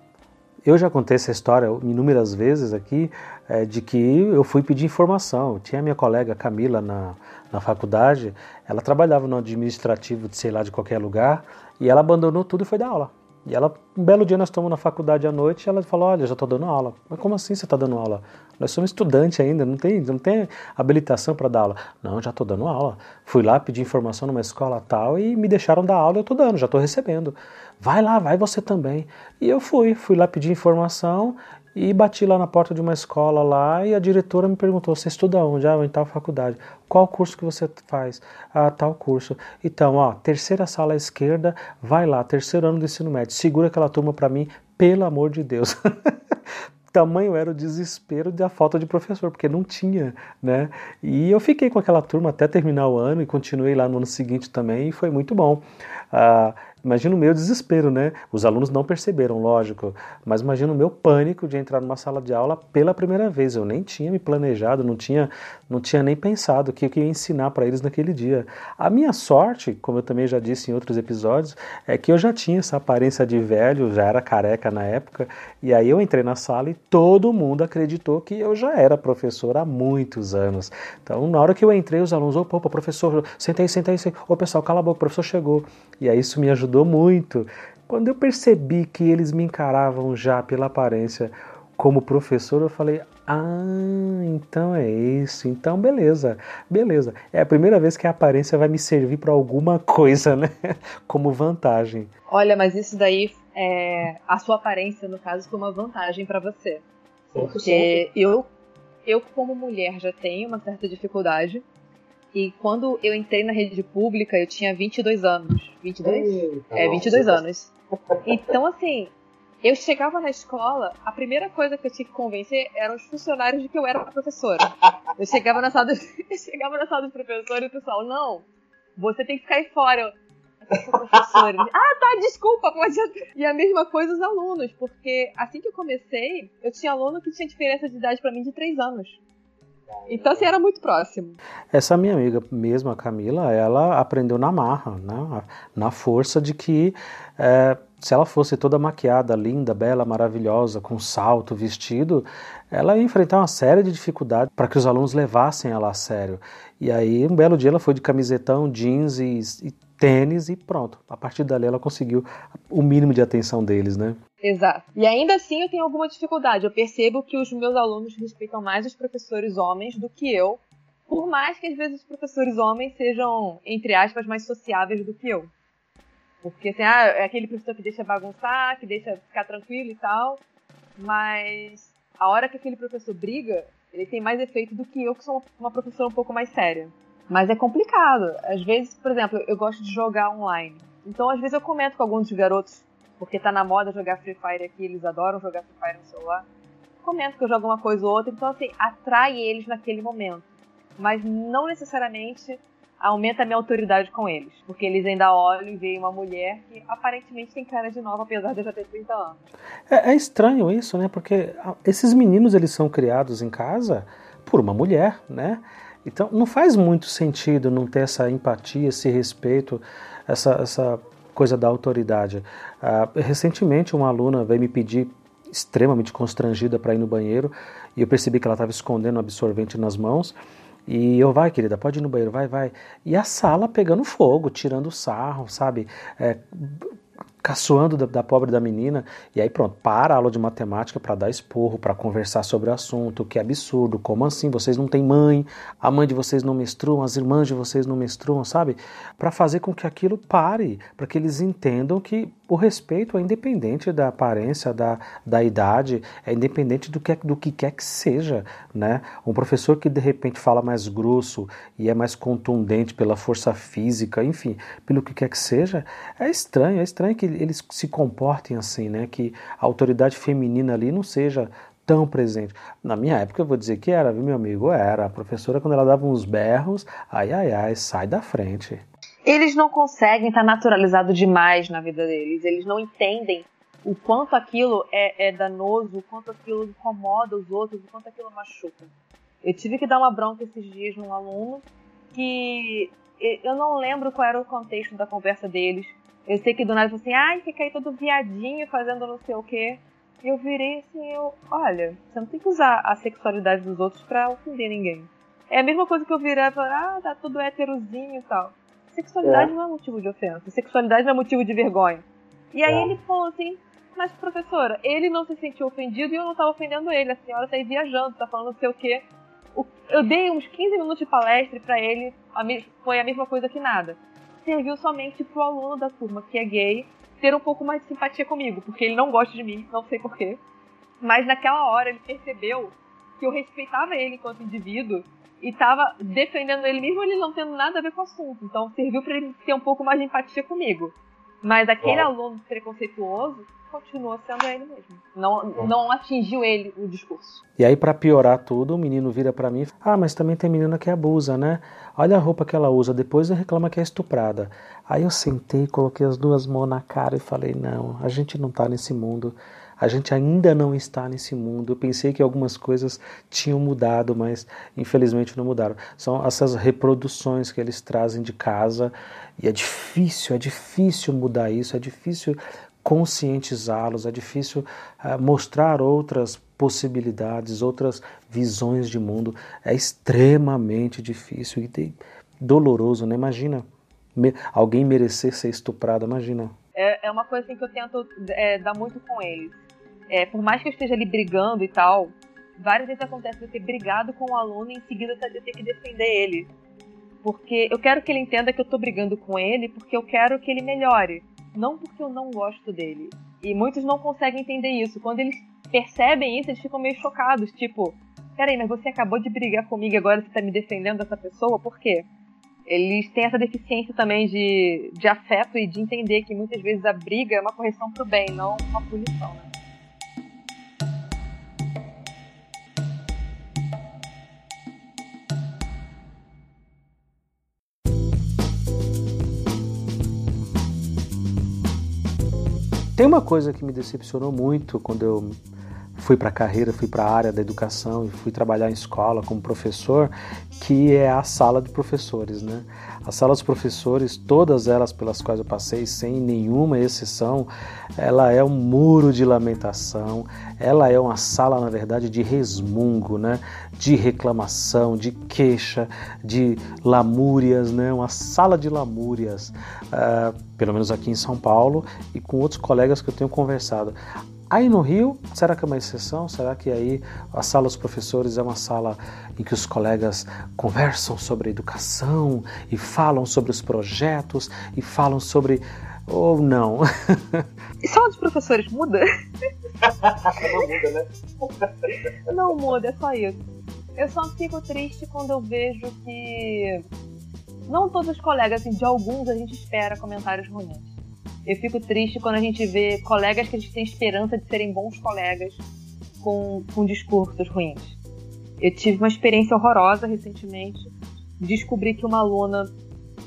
eu já contei essa história inúmeras vezes aqui, é, de que eu fui pedir informação. Tinha minha colega Camila na, na faculdade, ela trabalhava no administrativo de sei lá de qualquer lugar, e ela abandonou tudo e foi dar aula. E ela, um belo dia nós estamos na faculdade à noite e ela falou: Olha, já estou dando aula. Mas como assim você está dando aula? Nós somos estudantes ainda, não tem, não tem habilitação para dar aula. Não, já estou dando aula. Fui lá pedir informação numa escola tal e me deixaram dar aula eu estou dando, já estou recebendo. Vai lá, vai você também. E eu fui, fui lá pedir informação e bati lá na porta de uma escola lá e a diretora me perguntou: Você estuda onde? Ah, em tal faculdade. Qual curso que você faz? Ah, tal curso. Então, ó, terceira sala à esquerda, vai lá, terceiro ano do ensino médio. Segura aquela turma para mim, pelo amor de Deus. [LAUGHS] tamanho era o desespero da falta de professor, porque não tinha, né? E eu fiquei com aquela turma até terminar o ano e continuei lá no ano seguinte também e foi muito bom. Ah, Imagina o meu desespero, né? Os alunos não perceberam, lógico, mas imagina o meu pânico de entrar numa sala de aula pela primeira vez. Eu nem tinha me planejado, não tinha, não tinha nem pensado o que eu ia ensinar para eles naquele dia. A minha sorte, como eu também já disse em outros episódios, é que eu já tinha essa aparência de velho, já era careca na época, e aí eu entrei na sala e todo mundo acreditou que eu já era professor há muitos anos. Então, na hora que eu entrei, os alunos, opa, opa professor, senta aí, senta aí, senta aí. Ô pessoal, cala a boca, o professor chegou. E aí isso me ajudou ajudou muito. Quando eu percebi que eles me encaravam já pela aparência como professor, eu falei: ah, então é isso, então beleza, beleza. É a primeira vez que a aparência vai me servir para alguma [LAUGHS] coisa, né? Como vantagem. Olha, mas isso daí, é, a sua aparência, no caso, foi uma vantagem para você. Porque eu, eu, como mulher, já tenho uma certa dificuldade e quando eu entrei na rede pública, eu tinha 22 anos. 22? Eita, é, 22 nossa. anos. Então, assim, eu chegava na escola, a primeira coisa que eu tinha que convencer eram os funcionários de que eu era professora. Eu chegava na sala, do, [LAUGHS] eu chegava na sala dos professores e o pessoal, não, você tem que ficar aí fora. [LAUGHS] Ah, tá, desculpa, pode. E a mesma coisa os alunos, porque assim que eu comecei, eu tinha aluno que tinha diferença de idade para mim de 3 anos. Então, assim, era muito próximo. Essa minha amiga mesmo, a Camila, ela aprendeu na marra, né? na força de que é, se ela fosse toda maquiada, linda, bela, maravilhosa, com salto, vestido, ela ia enfrentar uma série de dificuldades para que os alunos levassem ela a sério. E aí, um belo dia, ela foi de camisetão, jeans e, e tênis e pronto. A partir dali, ela conseguiu o mínimo de atenção deles, né? Exato. E ainda assim eu tenho alguma dificuldade. Eu percebo que os meus alunos respeitam mais os professores homens do que eu, por mais que às vezes os professores homens sejam, entre aspas, mais sociáveis do que eu. Porque assim, ah, é aquele professor que deixa bagunçar, que deixa ficar tranquilo e tal, mas a hora que aquele professor briga, ele tem mais efeito do que eu, que sou uma professora um pouco mais séria. Mas é complicado. Às vezes, por exemplo, eu gosto de jogar online. Então, às vezes, eu comento com alguns garotos porque tá na moda jogar Free Fire aqui, eles adoram jogar Free Fire no celular. Comento que eu jogo uma coisa ou outra, então assim, atrai eles naquele momento. Mas não necessariamente aumenta a minha autoridade com eles. Porque eles ainda olham e veem uma mulher que aparentemente tem cara de nova, apesar de já ter 30 anos. É, é estranho isso, né? Porque esses meninos eles são criados em casa por uma mulher, né? Então não faz muito sentido não ter essa empatia, esse respeito, essa, essa coisa da autoridade. Uh, recentemente, uma aluna veio me pedir, extremamente constrangida, para ir no banheiro, e eu percebi que ela estava escondendo um absorvente nas mãos. E eu, vai, querida, pode ir no banheiro, vai, vai. E a sala pegando fogo, tirando sarro, sabe? É, caçoando da, da, pobre da menina, e aí pronto, para a aula de matemática para dar esporro, para conversar sobre o assunto, que absurdo, como assim, vocês não têm mãe, a mãe de vocês não menstruam, as irmãs de vocês não menstruam, sabe? Para fazer com que aquilo pare, para que eles entendam que o respeito é independente da aparência, da, da idade, é independente do que, do que quer que seja, né? Um professor que de repente fala mais grosso e é mais contundente pela força física, enfim, pelo que quer que seja, é estranho, é estranho que eles se comportem assim, né? Que a autoridade feminina ali não seja tão presente. Na minha época, eu vou dizer que era, viu, meu amigo? Era. A professora, quando ela dava uns berros, ai, ai, ai, sai da frente eles não conseguem estar naturalizado demais na vida deles. Eles não entendem o quanto aquilo é, é, danoso, o quanto aquilo incomoda os outros, o quanto aquilo machuca. Eu tive que dar uma bronca esses dias num aluno que eu não lembro qual era o contexto da conversa deles. Eu sei que do nada assim, ai, fica aí todo viadinho fazendo não sei o quê. E eu virei assim, eu, olha, você não tem que usar a sexualidade dos outros para ofender ninguém. É a mesma coisa que eu virar e falar, ah, tá tudo héterozinho e tal. Sexualidade é. não é motivo de ofensa. Sexualidade não é motivo de vergonha. E aí é. ele falou assim, mas professora, ele não se sentiu ofendido e eu não estava ofendendo ele. A senhora está aí viajando, está falando não sei o quê. Eu dei uns 15 minutos de palestra para ele, foi a mesma coisa que nada. Serviu somente pro aluno da turma que é gay ter um pouco mais de simpatia comigo, porque ele não gosta de mim, não sei porquê. Mas naquela hora ele percebeu que eu respeitava ele enquanto indivíduo e tava defendendo ele mesmo ele não tendo nada a ver com o assunto. Então serviu para ele ter um pouco mais de empatia comigo. Mas aquele aluno preconceituoso continuou sendo ele mesmo. Não, não atingiu ele o discurso. E aí, para piorar tudo, o menino vira para mim: Ah, mas também tem menina que abusa, né? Olha a roupa que ela usa, depois reclama que é estuprada. Aí eu sentei, coloquei as duas mãos na cara e falei: Não, a gente não tá nesse mundo. A gente ainda não está nesse mundo. Eu pensei que algumas coisas tinham mudado, mas infelizmente não mudaram. São essas reproduções que eles trazem de casa e é difícil, é difícil mudar isso, é difícil conscientizá-los, é difícil uh, mostrar outras possibilidades, outras visões de mundo. É extremamente difícil e doloroso, né? Imagina me, alguém merecer ser estuprado, imagina. É, é uma coisa assim, que eu tento é, dar muito com eles é, por mais que eu esteja ali brigando e tal, várias vezes acontece eu ter brigado com o aluno e em seguida eu ter que defender ele. Porque eu quero que ele entenda que eu tô brigando com ele porque eu quero que ele melhore, não porque eu não gosto dele. E muitos não conseguem entender isso. Quando eles percebem isso, eles ficam meio chocados, tipo, peraí, mas você acabou de brigar comigo e agora você tá me defendendo dessa pessoa? Por quê? Eles têm essa deficiência também de, de afeto e de entender que muitas vezes a briga é uma correção pro bem, não uma punição, né? Tem uma coisa que me decepcionou muito quando eu fui para a carreira, fui para a área da educação e fui trabalhar em escola como professor, que é a sala de professores, né? As salas dos professores, todas elas pelas quais eu passei, sem nenhuma exceção, ela é um muro de lamentação, ela é uma sala, na verdade, de resmungo, né? de reclamação, de queixa, de lamúrias, né? uma sala de lamúrias, uh, pelo menos aqui em São Paulo, e com outros colegas que eu tenho conversado. Aí no Rio, será que é uma exceção? Será que aí a sala dos professores é uma sala em que os colegas conversam sobre educação e falam sobre os projetos e falam sobre. ou não? E sala dos professores muda? não muda, né? Não muda, é só isso. Eu só fico triste quando eu vejo que. Não todos os colegas, assim, de alguns a gente espera comentários ruins. Eu fico triste quando a gente vê colegas que a gente tem esperança de serem bons colegas com, com discursos ruins. Eu tive uma experiência horrorosa recentemente. Descobri que uma aluna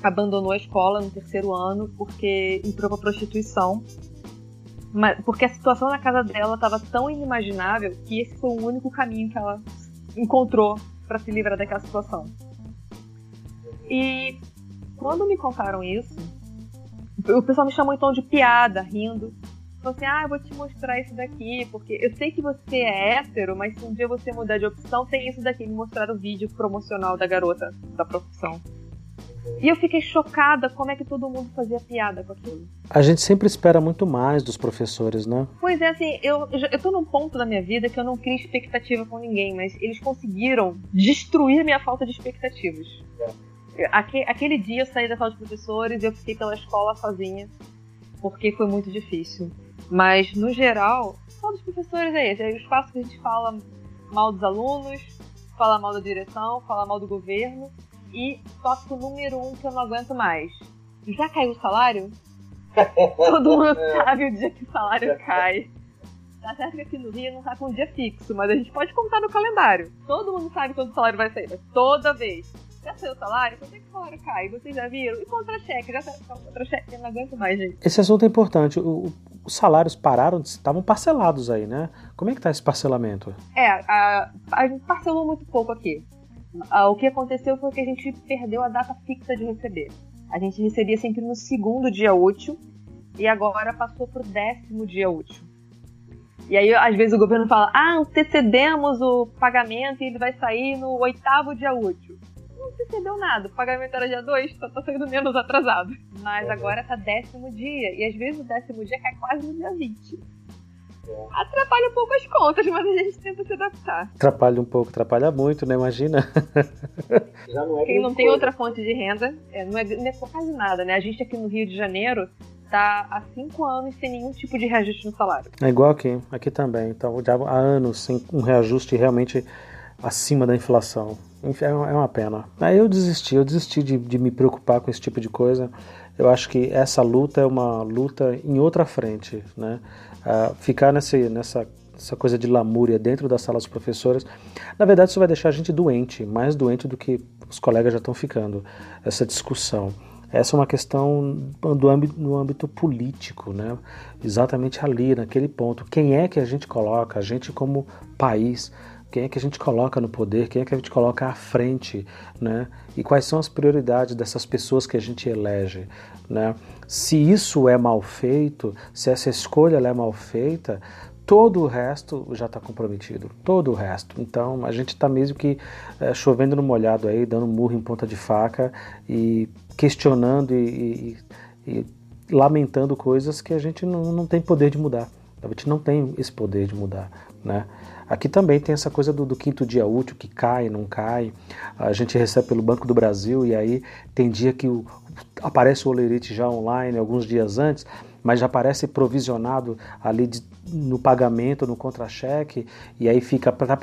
abandonou a escola no terceiro ano porque entrou pra prostituição. Mas, porque a situação na casa dela estava tão inimaginável que esse foi o único caminho que ela encontrou para se livrar daquela situação. E quando me contaram isso, o pessoal me chamou então de piada, rindo. Falou assim, ah, eu vou te mostrar isso daqui, porque eu sei que você é hétero, mas se um dia você mudar de opção, tem isso daqui. Me mostraram o vídeo promocional da garota da profissão. E eu fiquei chocada como é que todo mundo fazia piada com aquilo. A gente sempre espera muito mais dos professores, né? Pois é, assim, eu, eu tô num ponto da minha vida que eu não crio expectativa com ninguém, mas eles conseguiram destruir minha falta de expectativas. É. Aquele dia eu saí da sala de professores e eu fiquei pela escola sozinha. porque foi muito difícil. Mas, no geral, todos os professores é esse. É o espaço que a gente fala mal dos alunos, fala mal da direção, fala mal do governo. E tópico número um que eu não aguento mais. Já caiu o salário? [LAUGHS] Todo mundo sabe o dia que o salário cai. Tá certo que aqui no Rio não tá com um dia fixo, mas a gente pode contar no calendário. Todo mundo sabe quando o salário vai sair, mas toda vez. Já saiu o salário? Quando é que o salário cai? Vocês já viram? E contra-cheque? Já saiu contra-cheque? Eu não aguento mais, gente. Esse assunto é importante. O, os salários pararam, estavam parcelados aí, né? Como é que tá esse parcelamento? É, a, a gente parcelou muito pouco aqui. o que aconteceu foi que a gente perdeu a data fixa de receber. A gente recebia sempre no segundo dia útil e agora passou pro décimo dia útil. E aí, às vezes, o governo fala: ah, antecedemos o pagamento e ele vai sair no oitavo dia útil não percebeu nada. O pagamento era dia 2, só tá saindo menos atrasado. Mas agora tá décimo dia. E às vezes o décimo dia cai quase no dia 20. Atrapalha um pouco as contas, mas a gente tenta se adaptar. Atrapalha um pouco, atrapalha muito, né? Imagina. [LAUGHS] Não é Quem não tem outra fonte de renda, é, não, é, não é quase nada, né? A gente aqui no Rio de Janeiro tá há cinco anos sem nenhum tipo de reajuste no salário. É igual aqui, aqui também. Então, há anos sem um reajuste realmente acima da inflação. É, é uma pena. Aí eu desisti, eu desisti de, de me preocupar com esse tipo de coisa. Eu acho que essa luta é uma luta em outra frente, né? Uh, ficar nessa, nessa essa coisa de lamúria dentro das salas dos professores, na verdade isso vai deixar a gente doente, mais doente do que os colegas já estão ficando, essa discussão. Essa é uma questão do âmbito, no âmbito político, né? exatamente ali, naquele ponto. Quem é que a gente coloca, a gente como país, quem é que a gente coloca no poder, quem é que a gente coloca à frente, né? E quais são as prioridades dessas pessoas que a gente elege, né? Se isso é mal feito, se essa escolha é mal feita, todo o resto já está comprometido, todo o resto. Então a gente está mesmo que é, chovendo no molhado aí, dando murro em ponta de faca e questionando e, e, e lamentando coisas que a gente não, não tem poder de mudar. A gente não tem esse poder de mudar, né? Aqui também tem essa coisa do, do, quinto dia útil, que cai, não cai. A gente recebe pelo Banco do Brasil e aí tem dia que o, aparece o olerite já online alguns dias antes, mas já aparece provisionado ali de, no pagamento, no contra-cheque, e aí fica, tá,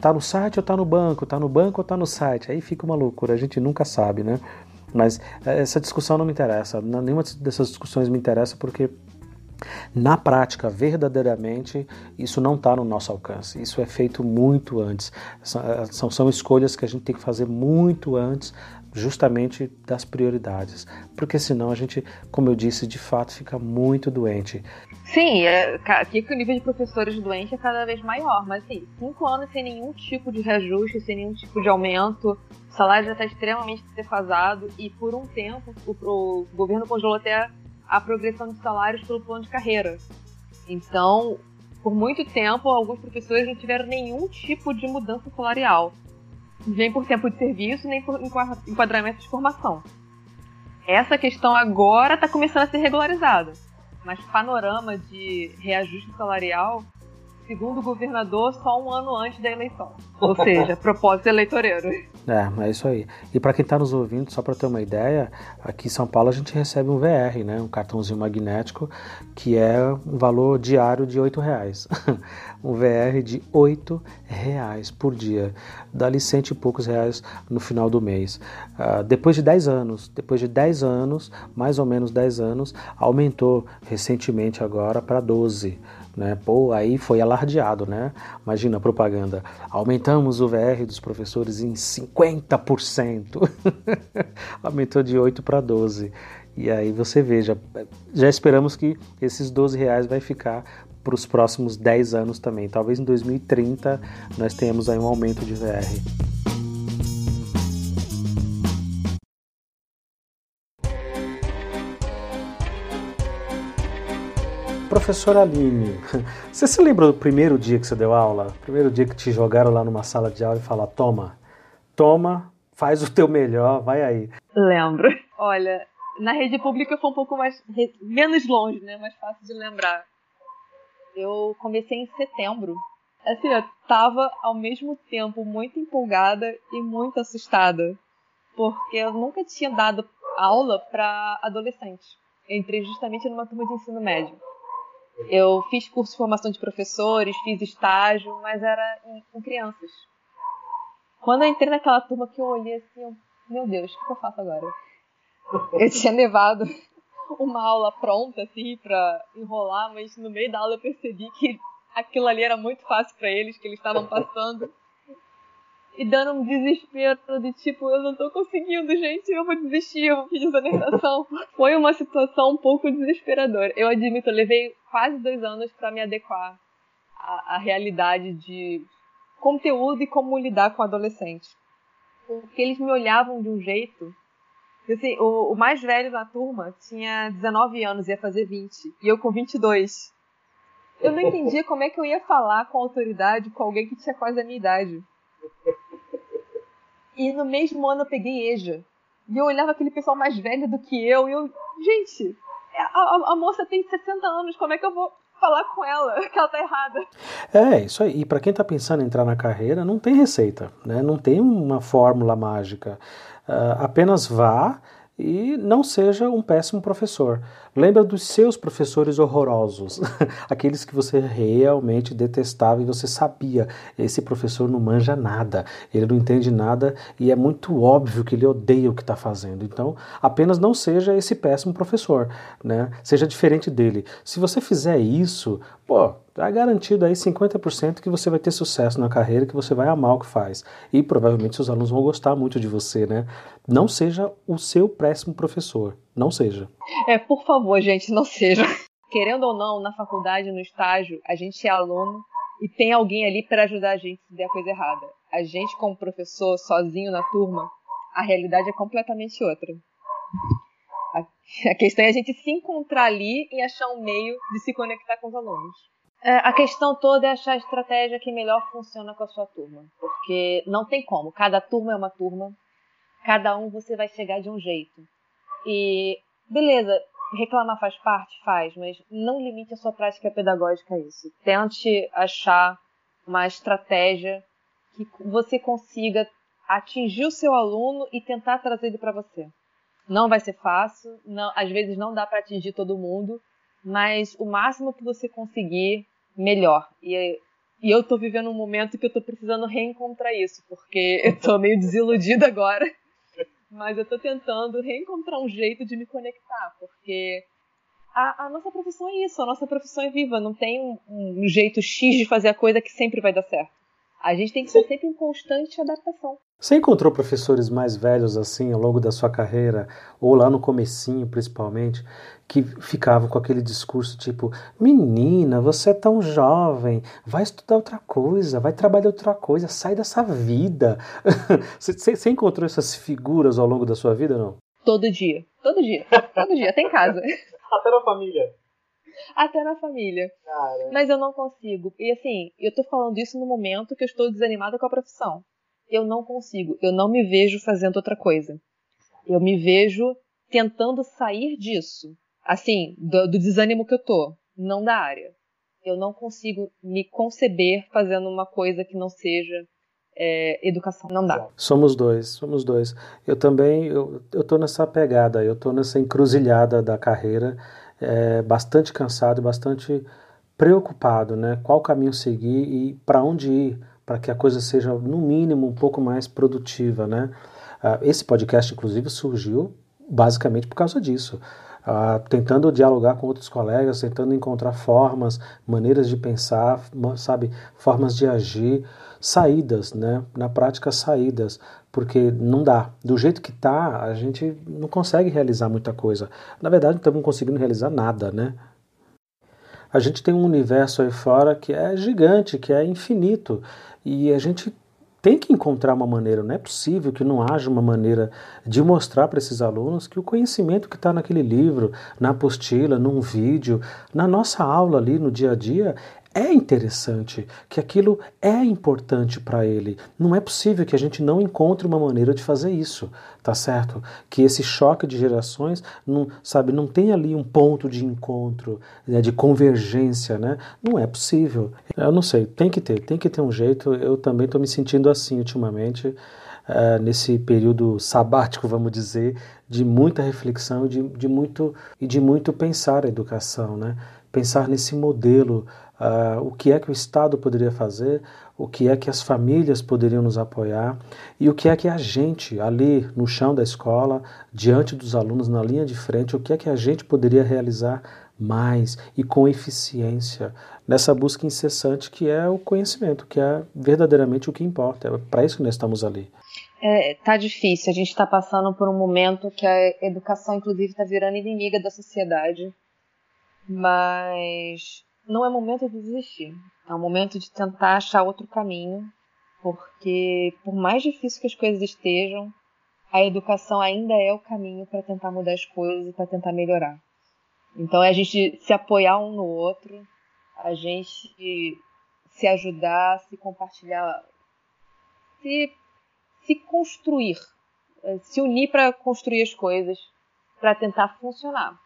tá no site ou tá no banco, tá no banco ou tá no site, aí fica uma loucura, a gente nunca sabe, né? Mas essa discussão não me interessa, nenhuma dessas discussões me interessa porque na prática, verdadeiramente, isso não está no nosso alcance. Isso é feito muito antes. São, são escolhas que a gente tem que fazer muito antes, justamente das prioridades. Porque senão a gente, como eu disse, de fato fica muito doente. Sim, é, aqui que o nível de professores doentes é cada vez maior. Mas assim, cinco anos sem nenhum tipo de reajuste, sem nenhum tipo de aumento. O salário já está extremamente defasado e por um tempo o, o governo congelou até a progressão de salários pelo plano de carreira. Então, por muito tempo, alguns professores não tiveram nenhum tipo de mudança salarial, nem por tempo de serviço, nem por enquadramento de formação. Essa questão agora está começando a ser regularizada, mas panorama de reajuste salarial, segundo o governador, só um ano antes da eleição. Ou seja, [LAUGHS] propósito eleitoreiro. É, é isso aí. E para quem está nos ouvindo, só para ter uma ideia, aqui em São Paulo a gente recebe um VR, né, um cartãozinho magnético, que é um valor diário de [LAUGHS] R$ reais. um VR de R$ reais por dia. Dá-lhe cento e poucos reais no final do mês. Uh, depois de 10 anos, depois de 10 anos, mais ou menos 10 anos, aumentou recentemente agora para 12 né? Pô, aí foi alardeado, né? Imagina a propaganda. Aumentamos o VR dos professores em 50%. [LAUGHS] Aumentou de 8 para 12. E aí você veja, já esperamos que esses 12 reais vai ficar para os próximos 10 anos também. Talvez em 2030 nós tenhamos aí um aumento de VR. Professora Aline, [LAUGHS] você se lembra do primeiro dia que você deu aula? Primeiro dia que te jogaram lá numa sala de aula e falaram: toma, toma, faz o teu melhor, vai aí. Lembro. Olha, na rede pública foi um pouco mais menos longe, né? Mais fácil de lembrar. Eu comecei em setembro. Assim, eu tava ao mesmo tempo muito empolgada e muito assustada, porque eu nunca tinha dado aula para adolescentes entrei justamente numa turma de ensino médio. Eu fiz curso de formação de professores, fiz estágio, mas era com crianças. Quando eu entrei naquela turma que eu olhei assim, eu, meu Deus, o que eu faço agora? Eu [LAUGHS] tinha levado uma aula pronta, assim, pra enrolar, mas no meio da aula eu percebi que aquilo ali era muito fácil para eles, que eles estavam passando. E dando um desespero de tipo, eu não tô conseguindo, gente, eu vou desistir, eu vou pedir desorientação. [LAUGHS] Foi uma situação um pouco desesperadora. Eu admito, eu levei quase dois anos para me adequar à, à realidade de conteúdo e como lidar com adolescente. Porque eles me olhavam de um jeito Assim, o, o, mais velho da turma tinha 19 anos, ia fazer 20. E eu com 22. Eu não entendia como é que eu ia falar com autoridade com alguém que tinha quase a minha idade. E no mesmo ano eu peguei EJA. E eu olhava aquele pessoal mais velho do que eu e eu, gente, a, a, a moça tem 60 anos, como é que eu vou falar com ela [LAUGHS] que ela tá errada. É, isso aí. E para quem tá pensando em entrar na carreira, não tem receita, né? Não tem uma fórmula mágica. Uh, apenas vá e não seja um péssimo professor. Lembra dos seus professores horrorosos, [LAUGHS] aqueles que você realmente detestava e você sabia, esse professor não manja nada, ele não entende nada e é muito óbvio que ele odeia o que está fazendo. Então, apenas não seja esse péssimo professor, né? Seja diferente dele. Se você fizer isso, pô, Está garantido aí 50% que você vai ter sucesso na carreira, que você vai amar o que faz. E provavelmente seus alunos vão gostar muito de você, né? Não seja o seu péssimo professor. Não seja. É, por favor, gente, não seja. Querendo ou não, na faculdade, no estágio, a gente é aluno e tem alguém ali para ajudar a gente se der a coisa errada. A gente, como professor, sozinho na turma, a realidade é completamente outra. [LAUGHS] A questão é a gente se encontrar ali e achar um meio de se conectar com os alunos. É, a questão toda é achar a estratégia que melhor funciona com a sua turma. Porque não tem como. Cada turma é uma turma. Cada um você vai chegar de um jeito. E, beleza, reclamar faz parte? Faz. Mas não limite a sua prática pedagógica a isso. Tente achar uma estratégia que você consiga atingir o seu aluno e tentar trazer ele para você. Não vai ser fácil, não, às vezes não dá para atingir todo mundo, mas o máximo que você conseguir, melhor. E, e eu tô vivendo um momento que eu tô precisando reencontrar isso, porque [LAUGHS] eu tô meio desiludida agora. Mas eu tô tentando reencontrar um jeito de me conectar, porque a, a nossa profissão é isso, a nossa profissão é viva, não tem um, um jeito X de fazer a coisa que sempre vai dar certo. A gente tem que ser sempre em constante adaptação. Você encontrou professores mais velhos assim ao longo da sua carreira, ou lá no comecinho principalmente, que ficavam com aquele discurso tipo: "Menina, você é tão jovem, vai estudar outra coisa, vai trabalhar outra coisa, sai dessa vida". [LAUGHS] você, você encontrou essas figuras ao longo da sua vida, não? Todo dia, todo dia, todo dia, até em casa. [LAUGHS] Até na família. Até na família. Cara. Mas eu não consigo. E assim, eu tô falando isso no momento que eu estou desanimada com a profissão. Eu não consigo. Eu não me vejo fazendo outra coisa. Eu me vejo tentando sair disso. Assim, do, do desânimo que eu tô. Não da área. Eu não consigo me conceber fazendo uma coisa que não seja é, educação. Não dá. Somos dois, somos dois. Eu também, eu, eu tô nessa pegada, eu tô nessa encruzilhada da carreira é, bastante cansado bastante preocupado, né? Qual caminho seguir e para onde ir para que a coisa seja no mínimo um pouco mais produtiva, né? Ah, esse podcast, inclusive, surgiu basicamente por causa disso. Uh, tentando dialogar com outros colegas, tentando encontrar formas, maneiras de pensar, sabe, formas de agir, saídas, né? Na prática, saídas, porque não dá. Do jeito que tá, a gente não consegue realizar muita coisa. Na verdade, não estamos conseguindo realizar nada, né? A gente tem um universo aí fora que é gigante, que é infinito, e a gente tem que encontrar uma maneira, não é possível que não haja uma maneira de mostrar para esses alunos que o conhecimento que está naquele livro, na apostila, num vídeo, na nossa aula ali no dia a dia, é interessante, que aquilo é importante para ele. Não é possível que a gente não encontre uma maneira de fazer isso, tá certo? Que esse choque de gerações, não, sabe, não tem ali um ponto de encontro, né, de convergência, né? Não é possível. Eu não sei, tem que ter, tem que ter um jeito. Eu também estou me sentindo assim ultimamente. uh, nesse período sabático, vamos dizer, de muita reflexão de, de muito, e de muito pensar a educação, né? Pensar nesse modelo, uh, o que é que o Estado poderia fazer, o que é que as famílias poderiam nos apoiar e o que é que a gente, ali no chão da escola, diante dos alunos, na linha de frente, o que é que a gente poderia realizar mais e com eficiência nessa busca incessante que é o conhecimento, que é verdadeiramente o que importa. É para isso que nós estamos ali. É, tá difícil. A gente está passando por um momento que a educação, inclusive, está virando inimiga da sociedade. Mas não é momento de desistir. É um momento de tentar achar outro caminho, porque por mais difícil que as coisas estejam, a educação ainda é o caminho para tentar mudar as coisas e para tentar melhorar. Então é a gente se apoiar um no outro, a gente se ajudar, se compartilhar, se, se construir, se unir para construir as coisas, para tentar funcionar.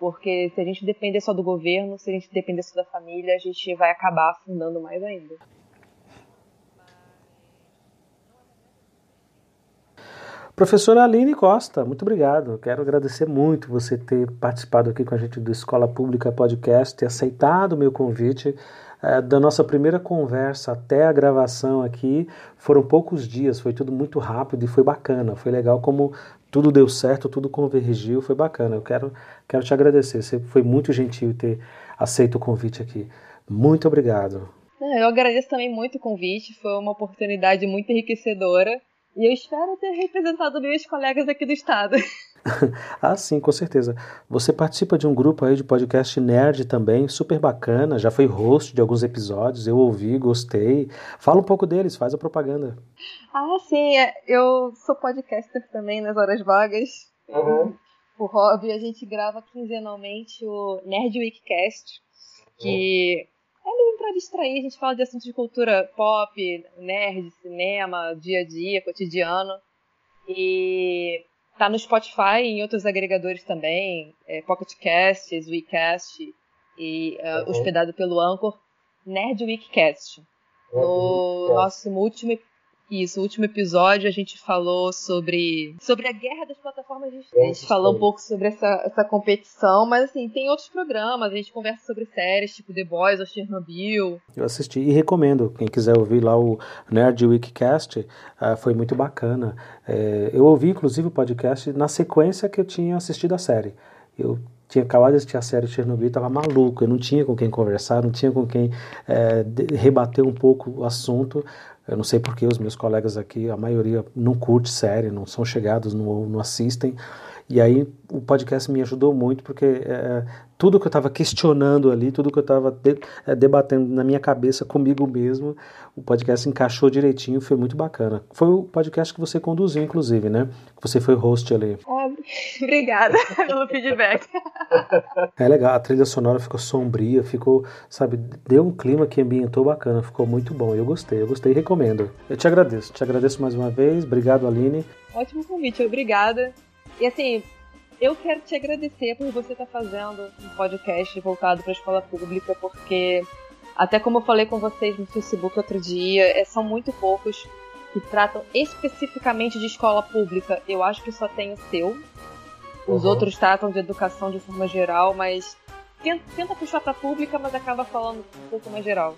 Porque se a gente depender só do governo, se a gente depender só da família, a gente vai acabar afundando mais ainda. Professora Aline Costa, muito obrigado. Quero agradecer muito você ter participado aqui com a gente do Escola Pública Podcast, ter aceitado o meu convite. É, da nossa primeira conversa até a gravação aqui foram poucos dias, foi tudo muito rápido e foi bacana. Foi legal como tudo deu certo, tudo convergiu, foi bacana. Eu quero, quero te agradecer. Você foi muito gentil ter aceito o convite aqui. Muito obrigado. Eu agradeço também muito o convite, foi uma oportunidade muito enriquecedora. E eu espero ter representado meus colegas aqui do estado. [LAUGHS] [LAUGHS] ah, sim, com certeza. Você participa de um grupo aí de podcast nerd também, super bacana, já foi host de alguns episódios, eu ouvi, gostei. Fala um pouco deles, faz a propaganda. Ah, sim, é, eu sou podcaster também nas horas vagas. Uhum. O hobby, a gente grava quinzenalmente o Nerd Weekcast, que é mesmo para distrair, a gente fala de assuntos de cultura pop, nerd, cinema, dia a dia, cotidiano. E tá no Spotify e em outros agregadores também, é, Pocket Casts, WeCast e uh, uhum. hospedado pelo Anchor, Nerd Weekcast. No nosso último isso, o último episódio a gente falou sobre, sobre a guerra das plataformas de A gente falou um pouco sobre essa, essa competição, mas assim, tem outros programas, a gente conversa sobre séries tipo The Boys ou Chernobyl. Eu assisti e recomendo, quem quiser ouvir lá o Nerd Weekcast, uh, foi muito bacana. É, eu ouvi inclusive o podcast na sequência que eu tinha assistido a série. Eu tinha acabado de assistir a série Chernobyl, estava maluco, eu não tinha com quem conversar, não tinha com quem é, rebater um pouco o assunto, eu não sei porque os meus colegas aqui, a maioria não curte série, não são chegados, não, não assistem. E aí o podcast me ajudou muito porque é, tudo que eu estava questionando ali, tudo que eu estava de, é, debatendo na minha cabeça comigo mesmo, o podcast encaixou direitinho, foi muito bacana. Foi o podcast que você conduziu, inclusive, né? Você foi host ali. [LAUGHS] obrigada pelo feedback. É legal, a trilha sonora ficou sombria, ficou, sabe, deu um clima que ambientou bacana, ficou muito bom. Eu gostei, eu gostei e recomendo. Eu te agradeço, te agradeço mais uma vez. Obrigado, Aline. Ótimo convite, obrigada. E assim, eu quero te agradecer por você estar fazendo um podcast voltado para a escola pública, porque até como eu falei com vocês no Facebook outro dia, é, são muito poucos que tratam especificamente de escola pública. Eu acho que só tem o seu. Os uhum. outros tratam de educação de forma geral, mas tenta, tenta puxar para pública, mas acaba falando um pouco mais geral.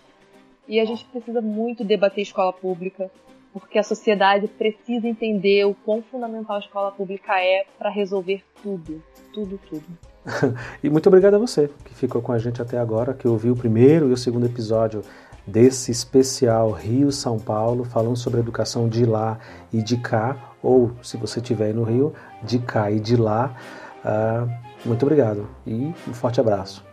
E a gente precisa muito debater escola pública porque a sociedade precisa entender o quão fundamental a escola pública é para resolver tudo, tudo, tudo. [LAUGHS] e muito obrigado a você que ficou com a gente até agora, que ouviu o primeiro e o segundo episódio desse especial Rio-São Paulo, falando sobre a educação de lá e de cá, ou se você estiver no Rio, de cá e de lá. Uh, muito obrigado e um forte abraço.